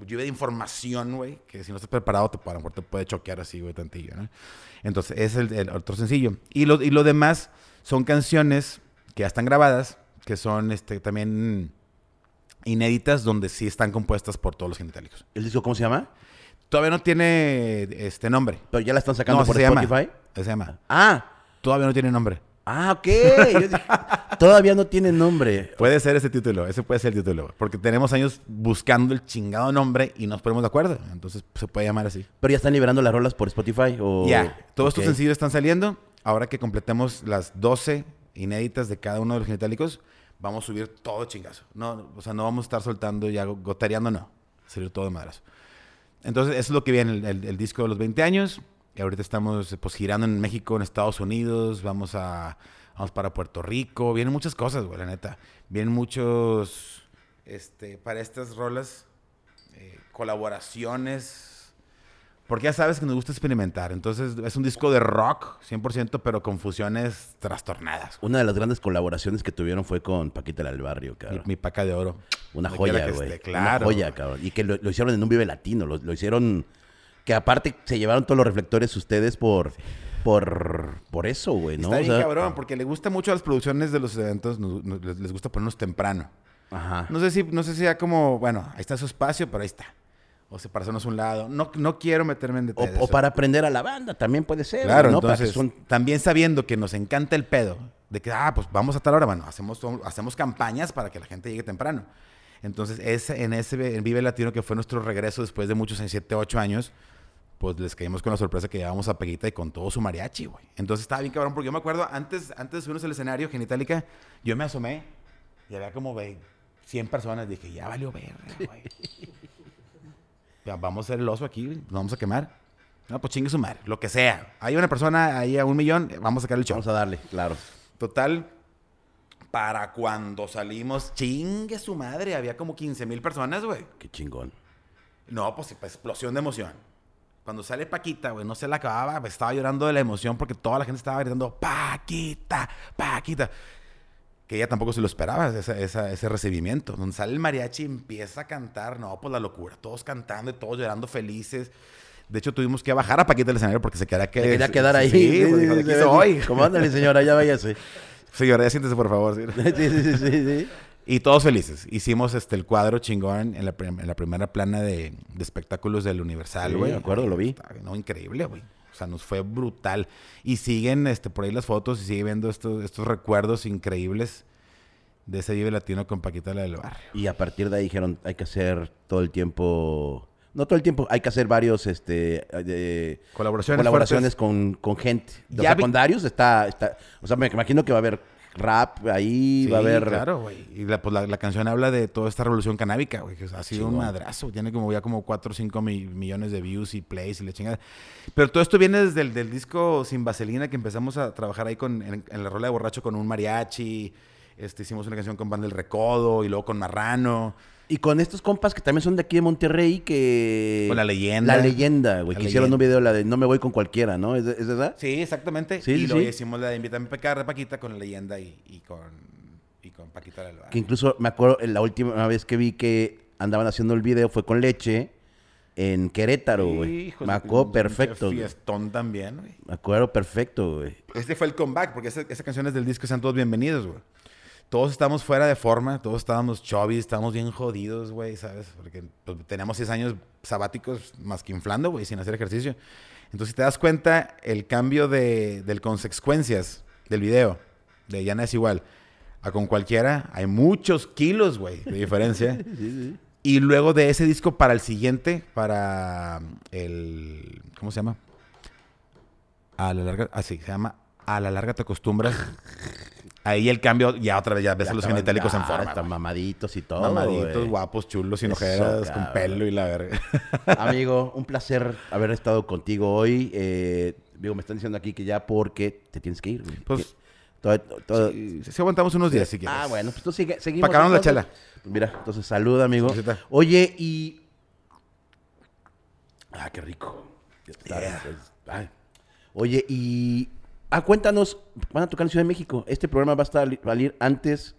lluvia de información, güey, que si no estás preparado, te, a lo mejor te puede choquear así, güey, tantillo, ¿no? Entonces, es el, el otro sencillo. Y lo, y lo demás son canciones que ya están grabadas, que son este, también inéditas, donde sí están compuestas por todos los genitálicos. ¿El disco cómo se llama? Todavía no tiene este nombre. Pero ya la están sacando No, por se. Spotify. Se llama. Ah, Todavía no tiene nombre. Ah, ok. Yo dije, todavía no tiene nombre. Puede ser ese título, ese puede ser el título, porque tenemos años buscando el chingado nombre y nos ponemos de acuerdo. Entonces se puede llamar así. Pero ya están liberando las rolas por Spotify o... Ya, todos estos Ok. sencillos están saliendo. Ahora que completemos las 12 inéditas de cada uno de los genitálicos, vamos a subir todo chingazo. No, o sea, no vamos a estar soltando ya gotereando, no. Salir todo de madrazo. Entonces, eso es lo que viene el, el- el disco de los 20 años. Y ahorita estamos pues girando en México, en Estados Unidos, vamos a vamos para Puerto Rico, vienen muchas cosas, güey, la neta. Vienen muchos este para estas rolas eh, colaboraciones porque ya sabes que nos gusta experimentar. Entonces, es un disco de rock 100%, pero con fusiones trastornadas. Una de las grandes colaboraciones que tuvieron fue con Paquita del Barrio, cabrón. mi paca de oro. Una joya, güey. Claro. Una joya, cabrón. Y que lo, lo hicieron en un Vive Latino. Lo, lo hicieron... Que aparte se llevaron todos los reflectores ustedes por... Por, por eso, güey, ¿no? Está O bien sea, cabrón, porque le gusta mucho a las producciones de los eventos, nos- nos- les, gusta ponernos temprano. Ajá. No sé si, no sé si sea como, bueno, ahí está su espacio, pero ahí está. O sea, para hacernos un lado. No, no quiero meterme en O, detalles. o para aprender a la banda, también puede ser. Claro, entonces, son- también sabiendo que nos encanta el pedo, de que, ah, pues vamos a tal hora, bueno, hacemos, hacemos campañas para que la gente llegue temprano. Entonces, ese, en ese en Vive Latino, que fue nuestro regreso después de muchos, en 7, 8 años, pues les caímos con la sorpresa que llevábamos a Peguita y con todo su mariachi, güey. Entonces estaba bien cabrón, porque yo me acuerdo, antes, antes de subirnos al escenario, Genitalica, yo me asomé y había como ve, 100 personas. Dije, ya valió verga, güey. Vamos a hacer el oso aquí, nos vamos a quemar. No, pues chingue su madre, lo que sea. Hay una persona ahí a un millón, vamos a sacar el show. Vamos a darle, claro. Total, para cuando salimos, chingue su madre, había como 15 mil personas, güey. Qué chingón. No, pues, pues, explosión de emoción. Cuando sale Paquita, güey, no se la acababa, estaba llorando de la emoción porque toda la gente estaba gritando, Paquita, Paquita. Que ella tampoco se lo esperaba, esa- esa- ese recibimiento. Donde sale el mariachi y empieza a cantar, no, pues la locura, todos cantando y todos llorando felices. De hecho, tuvimos que bajar a Paquita del escenario porque se quería, que, Se quería quedar ahí. Sí, soy. ¿Cómo ándale, señora? Ya váyase. Señora, ya siéntese, por favor. sí. sí, sí, sí, sí, sí. Y todos felices. Hicimos este el cuadro chingón en la, prim- en la primera plana de, de espectáculos del Universal, Sí, güey. me acuerdo, lo vi. No, increíble, güey. O sea, nos fue brutal. Y siguen este, por ahí las fotos y sigue viendo estos, estos recuerdos increíbles de ese Vive Latino con Paquita la del Barrio. Y a partir de ahí dijeron, hay que hacer todo el tiempo... No todo el tiempo, hay que hacer varios este, de- Colaboraciones. colaboraciones fuertes. con, con gente. O Ya sea, vi- con Darius está, está... O sea, me imagino que va a haber rap ahí, Sí, va a haber... claro, güey. Y la, pues, la, la canción habla de toda esta revolución canábica, güey, que ha sido un madrazo. Tiene como ya como 4 o 5 millones de views y plays y la chingada. Pero todo esto viene desde el del disco Sin Vaselina, que empezamos a trabajar ahí con, en, en la rola de borracho con un mariachi. Este, hicimos una canción con Banda del Recodo y luego con Marrano. Y con estos compas que también son de aquí de Monterrey, que... Con La Leyenda. La leyenda, güey. La Que hicieron un video, la de No me voy con cualquiera, ¿no? ¿Es, verdad? Sí, exactamente. Sí, y sí, sí. hicimos la de Invítame a pecar de Paquita con la leyenda y, y con, y con Paquita del. Que incluso me acuerdo, la última vez que vi que andaban haciendo el video fue con Leche en Querétaro, güey. Me acuerdo perfecto. Fiestón también, güey. Me acuerdo perfecto, güey. Este fue el comeback, porque esa, esa canción es del disco Sean Todos Bienvenidos, güey. Todos estamos fuera de forma, todos estábamos chovis, estábamos bien jodidos, güey, ¿sabes? Porque pues, teníamos seis años sabáticos más que inflando, güey, sin hacer ejercicio. Entonces, si te das cuenta, el cambio de, del consecuencias del video, de Ya no es igual, a con cualquiera, hay muchos kilos, güey, de diferencia. Y luego de ese disco para el siguiente, para el... ¿Cómo se llama? A la larga... Así, se llama A la larga te acostumbras. Ahí el cambio, ya otra vez, ya ves a los genitales en forma. Están mamaditos y todo. Mamaditos, guapos, chulos, sin Eso, ojeras, con pelo y la verga. Amigo, un placer haber estado contigo hoy. Eh, digo, me están diciendo aquí que ya porque te tienes que ir, güey. Pues, todo- todo- sí aguantamos unos días, si quieres. Ah, bueno, pues tú sigue, seguimos. Pa' acabarnos la chela. Pues mira, entonces salud, amigo. Oye, y... Ah, qué rico. Yeah. ay. Oye, y... Ah, cuéntanos, van a tocar en Ciudad de México. Este programa va a estar, salir antes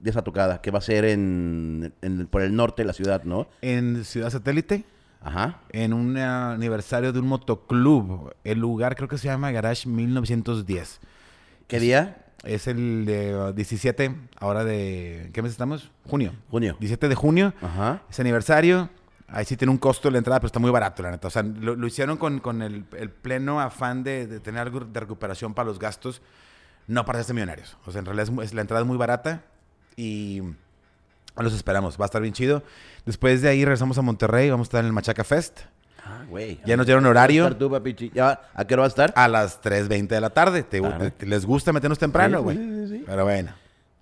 de esa tocada, que va a ser en, en- por el norte de la ciudad, ¿no? En Ciudad Satélite, Ajá. en un aniversario de un motoclub. El lugar creo que se llama Garage 1910. ¿Qué día? Es el de uh, 17, ahora de... ¿Qué mes estamos? Junio. Junio. 17 de junio. Ajá. Es aniversario. Ahí sí tiene un costo la entrada, pero está muy barato, la neta. O sea, lo, lo hicieron con, con el, el pleno afán de, de tener algo de recuperación para los gastos, no para hacerse millonarios. O sea, en realidad es es- la entrada es muy barata y los esperamos. Va a estar bien chido. Después de ahí regresamos a Monterrey. Vamos a estar en el Machaca Fest Ah, güey. Ya nos dieron horario. ¿Vas a tú, papichi? ¿Ya? ¿A qué hora va a estar? a las 3.20 de la tarde. ¿Te, Claro. te- les gusta meternos temprano, güey? sí, sí, sí. Pero bueno,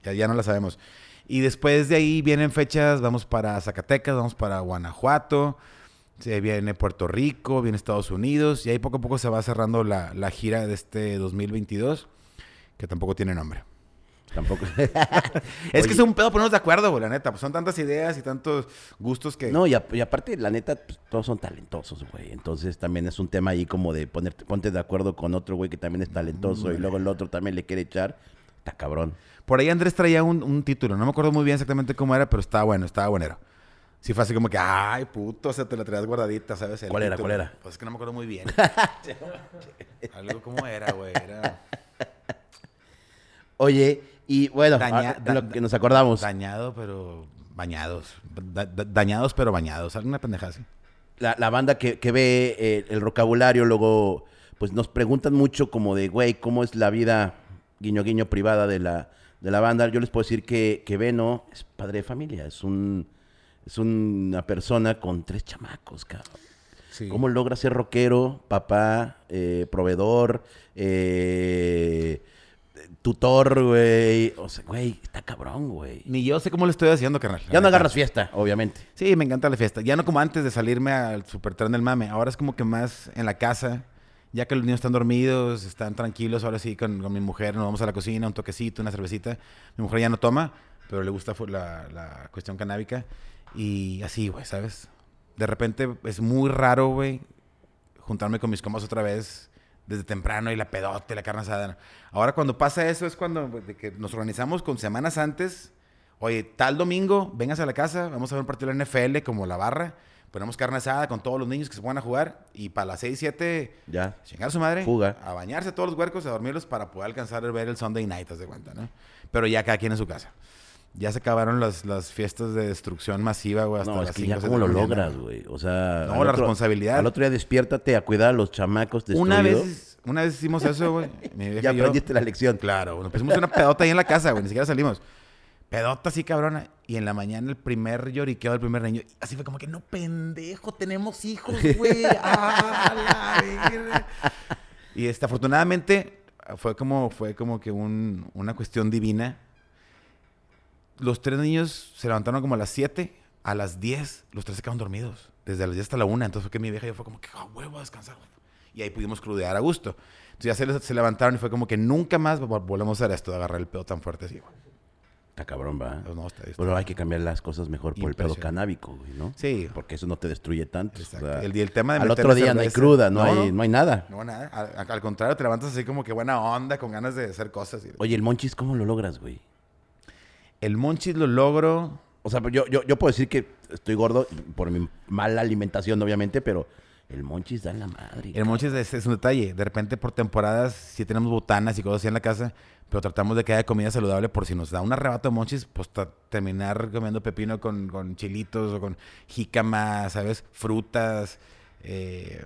ya, ya no la sabemos. Y después de ahí vienen fechas, vamos para Zacatecas, vamos para Guanajuato, se viene Puerto Rico, viene Estados Unidos, y ahí poco a poco se va cerrando la, la gira de este 2022, que tampoco tiene nombre. Tampoco. Es Oye. que es un pedo ponernos de acuerdo, güey, la neta. Pues son tantas ideas y tantos gustos que... No, y, a- y aparte, la neta, pues, todos son talentosos, güey. Entonces también es un tema ahí como de ponerte, ponte de acuerdo con otro güey que también es talentoso y luego el otro también le quiere echar. Está cabrón. Por ahí Andrés traía un, un título, no me acuerdo muy bien exactamente cómo era, pero estaba bueno, estaba buenero. Sí fue así como que, ay, puto, o sea, te la traías guardadita, ¿sabes? El ¿Cuál era, título. cuál era? Pues es que no me acuerdo muy bien. Algo como era, güey. Era Oye, y bueno, Daña- ah, lo que nos acordamos. dañado, pero bañados. Da- da- dañados, pero bañados. Alguna pendejada así. la, la banda que, que ve eh, el vocabulario, luego, pues nos preguntan mucho como de, güey, ¿cómo es la vida guiño guiño privada de la, de la banda? Yo les puedo decir que, que Beno es padre de familia, es un es una persona con tres chamacos, cabrón. Sí. ¿Cómo logra ser rockero, papá, eh, proveedor, eh, tutor, güey? O sea, güey, está cabrón, güey. Ni yo sé cómo le estoy haciendo, carnal. Ya no agarras fiesta, obviamente. Sí, me encanta la fiesta. Ya no como antes de salirme al supertren del mame. Ahora es como que más en la casa. Ya que los niños están dormidos, están tranquilos, ahora sí con, mi mujer nos vamos a la cocina, un toquecito, una cervecita. Mi mujer ya no toma, pero le gusta la, la cuestión canábica. Y así, güey, ¿sabes? De repente es muy raro, güey, juntarme con mis compas otra vez desde temprano y la pedote, la carne asada. Ahora cuando pasa eso es cuando de que nos organizamos con semanas antes. Oye, tal domingo, vengas a la casa, vamos a ver un partido de la NFL como la barra. Ponemos carne asada con todos los niños que se pongan a jugar. Y para las 6, 7, Ya. chingar a su madre. Fuga. A bañarse todos los huercos, a dormirlos para poder alcanzar a ver el Sunday night, de cuenta, ¿no? Pero ya cada quien en su casa. Ya se acabaron las, las fiestas de destrucción masiva, güey, hasta No, es que 5 ya cómo 6 de lo mañana. logras, güey. O sea... No, la responsabilidad. Al otro día despiértate a cuidar a los chamacos Una destruidos. vez, una vez hicimos eso, güey. Ya yo. aprendiste la lección. Claro, nos pusimos una pedota ahí en la casa, güey. Ni siquiera salimos. Pedota así, cabrona. Y en la mañana el primer lloriqueo del primer niño. Así fue como que, no, pendejo, tenemos hijos, güey. Y este, afortunadamente fue como, fue como que un- una cuestión divina. Los tres niños se levantaron como a las 7. A las 10, los tres se quedaron dormidos. Desde las 10 hasta la 1. Entonces fue que mi vieja y yo fue como que, ah, huevo, a descansar, güey. Y ahí pudimos crudear a gusto. Entonces ya se, se levantaron y fue como que nunca más vol- volvemos a hacer esto de agarrar el pedo tan fuerte así, güey. Está cabrón, va. No, está- está- Pero hay que cambiar las cosas mejor por el pedo canábico, güey, ¿no? Sí. Porque eso no te destruye tanto. Exacto. o sea, el, tema de al otro día no hay cruda, no, hay, no hay nada. No, nada. Al, al contrario, te levantas así como que buena onda, con ganas de hacer cosas. y- Oye, el monchis, ¿cómo lo logras, güey? El monchis lo logro. O sea, yo, yo, yo puedo decir que estoy gordo por mi mala alimentación, obviamente, pero el monchis da en la madre. El monchis es, es un detalle. De repente, por temporadas, sí tenemos botanas y cosas así en la casa, pero tratamos de que haya comida saludable por si nos da un arrebato de monchis, pues terminar comiendo pepino con, con chilitos o con jícama, ¿sabes? Frutas, eh,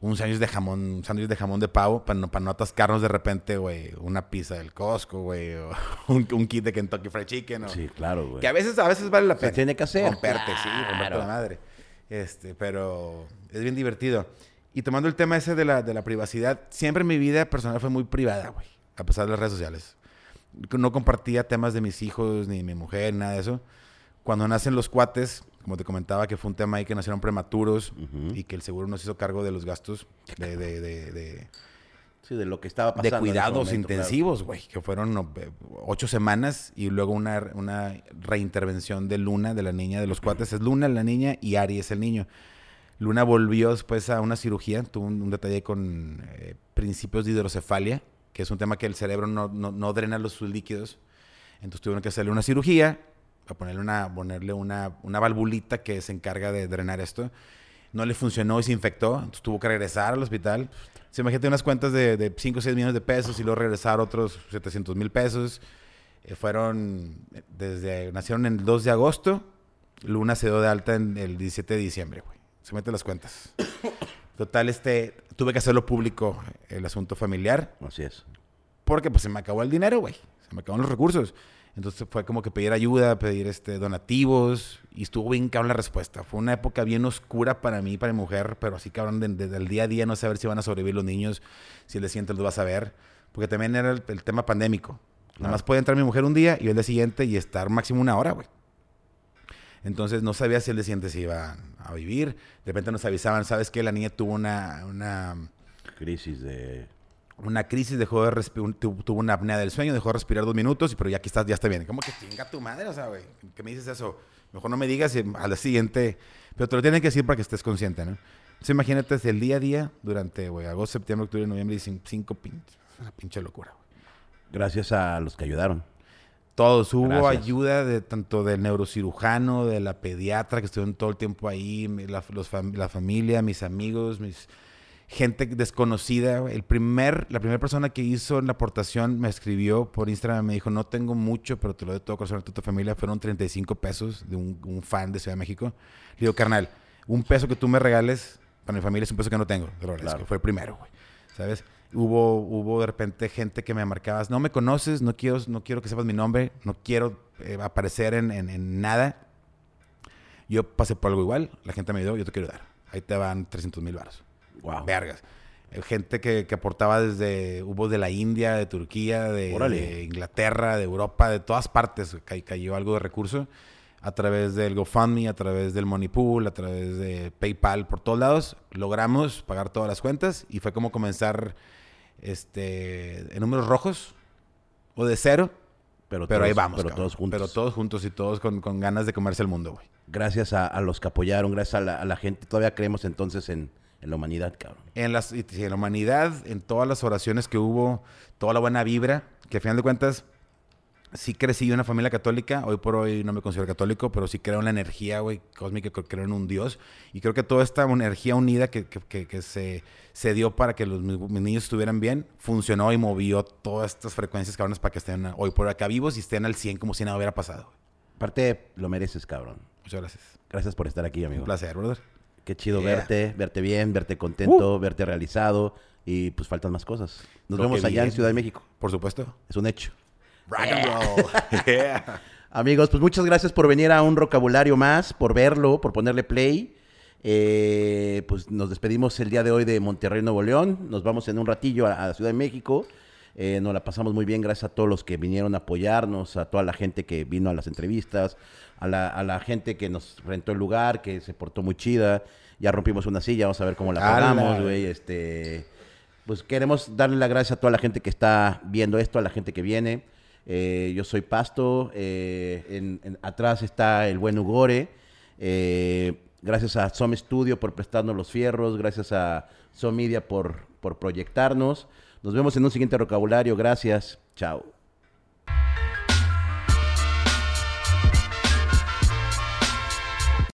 un sándwich de jamón, un sándwich de jamón de pavo para no, para no atascarnos de repente, güey, una pizza del Costco, güey, o un, un kit de Kentucky Fried Chicken, o- Sí, claro, güey. que a veces, a veces vale la Se pena. tiene que hacer. Romperte, sí, romperte la madre. Este, pero es bien divertido. Y tomando el tema ese de la, de la privacidad, siempre mi vida personal fue muy privada, güey. A pesar de las redes sociales. No compartía temas de mis hijos, ni de mi mujer, nada de eso. Cuando nacen los cuates, como te comentaba, que fue un tema ahí que nacieron prematuros Ujú. y que el seguro nos hizo cargo de los gastos de, de, de- Sí, de lo que estaba pasando. de cuidados momento, intensivos, güey, que fueron eh, ocho semanas y luego una, una reintervención de Luna, de la niña de los cuates. Es Luna la niña y Ari es el niño. Luna volvió después a una cirugía, tuvo un, un detalle con eh, principios de hidrocefalia, que es un tema que el cerebro no, no- no drena los sus líquidos. Entonces tuvieron que hacerle una cirugía, para ponerle una, ponerle una, una valvulita que se encarga de drenar esto. No le funcionó y se infectó, entonces tuvo que regresar al hospital. Se imagínate unas cuentas de, 5 o 6 millones de pesos y luego regresar otros 700 mil pesos. Eh, fueron, desde, nacieron el 2 de agosto, Luna se dio de alta en el 17 de diciembre, güey. Se meten las cuentas. Total, este, tuve que hacerlo público el asunto familiar. Así es. Porque pues se me acabó el dinero, güey. Se me acabaron los recursos. Entonces fue como que pedir ayuda, pedir este donativos y estuvo bien cabrón la respuesta. Fue una época bien oscura para mí, para mi mujer, pero así cabrón de- desde el día a día no saber si van a sobrevivir los niños, si el día siguiente los vas a ver, porque también era el, el tema pandémico. Nada más puede entrar mi mujer un día y el día siguiente y estar máximo una hora, güey. Entonces no sabía si el día siguiente se iba a vivir. De repente nos avisaban, ¿sabes qué? La niña tuvo una, una Crisis de... una crisis, dejó de tuvo una apnea del sueño, dejó de respirar dos minutos, pero ya aquí estás, ya está bien. ¿Cómo que chinga tu madre? O sea, güey, ¿qué me dices eso? Mejor no me digas y al día siguiente, pero te lo tienen que decir para que estés consciente, ¿no? Entonces imagínate desde el día a día, durante, güey, agosto, septiembre, octubre, noviembre, y cin- cinco pinches, una pinche locura, güey. Gracias a los que ayudaron. Todos, hubo Gracias. ayuda de tanto del neurocirujano, de la pediatra que estuvieron todo el tiempo ahí, la, los fam- la familia, mis amigos, mis gente desconocida. El primer, la primera persona que hizo la aportación me escribió por Instagram, me dijo, no tengo mucho, pero te lo doy todo corazón a toda tu familia. Fueron 35 pesos de un, un fan de Ciudad de México. Le digo, carnal, un peso que tú me regales para mi familia es un peso que no tengo. Te lo agradezco. Claro. Fue el primero, güey. ¿Sabes? Hubo, hubo de repente gente que me marcaba, no me conoces, no quiero, no quiero que sepas mi nombre, no quiero eh, aparecer en, en- en nada. Yo pasé por algo igual, la gente me ayudó, yo te quiero dar. Ahí te van 300 mil baros. Wow. Vergas. Eh, Gente que, que aportaba desde, hubo de la India, de Turquía, de, de Inglaterra, de Europa, de todas partes ca- cayó algo de recurso a través del GoFundMe, a través del Money Pool, a través de PayPal, por todos lados. Logramos pagar todas las cuentas y fue como comenzar este, en números rojos o de cero, Pero, pero todos, ahí vamos. Pero cabrón. todos juntos. Pero todos juntos y todos con, con ganas de comerse el mundo, güey. Gracias a, a los que apoyaron, gracias a la, a la gente. Todavía creemos entonces en, en la humanidad, cabrón. en, las, en la humanidad, en todas las oraciones que hubo, toda la buena vibra, que al final de cuentas, sí crecí en una familia católica. Hoy por hoy no me considero católico, pero sí creo en la energía, güey, cósmica, creo en un Dios. Y creo que toda esta energía unida que, que, que, se, se, dio para que los, mis, niños estuvieran bien, funcionó y movió todas estas frecuencias, cabrones, para que estén hoy por acá vivos y estén al 100 como si nada hubiera pasado. Aparte, lo mereces, cabrón. Muchas gracias. Gracias por estar aquí, amigo. Un placer, brother. Qué chido verte, verte bien, verte contento, uh. verte realizado. Y pues faltan más cosas. Nos vemos allá en Ciudad de México. Por supuesto. Es un hecho. Rock and roll. Amigos, pues muchas gracias por venir a un vocabulario más, por verlo, por ponerle play. Eh, pues nos despedimos el día de hoy de Monterrey, Nuevo León. Nos vamos en un ratillo a, la Ciudad de México. Eh, nos la pasamos muy bien, gracias a todos los que vinieron a apoyarnos, a toda la gente que vino a las entrevistas, a la, a la gente que nos rentó el lugar, que se portó muy chida. Ya rompimos una silla, vamos a ver cómo la pagamos, güey. Este, pues queremos darle las gracias a toda la gente que está viendo esto, a la gente que viene. Eh, yo soy Pasto, eh, en, atrás está el buen Ugore. Eh, gracias a Som Studio por prestarnos los fierros, gracias a Som Media por, por proyectarnos. Nos vemos en un siguiente vocabulario. Gracias. Chao.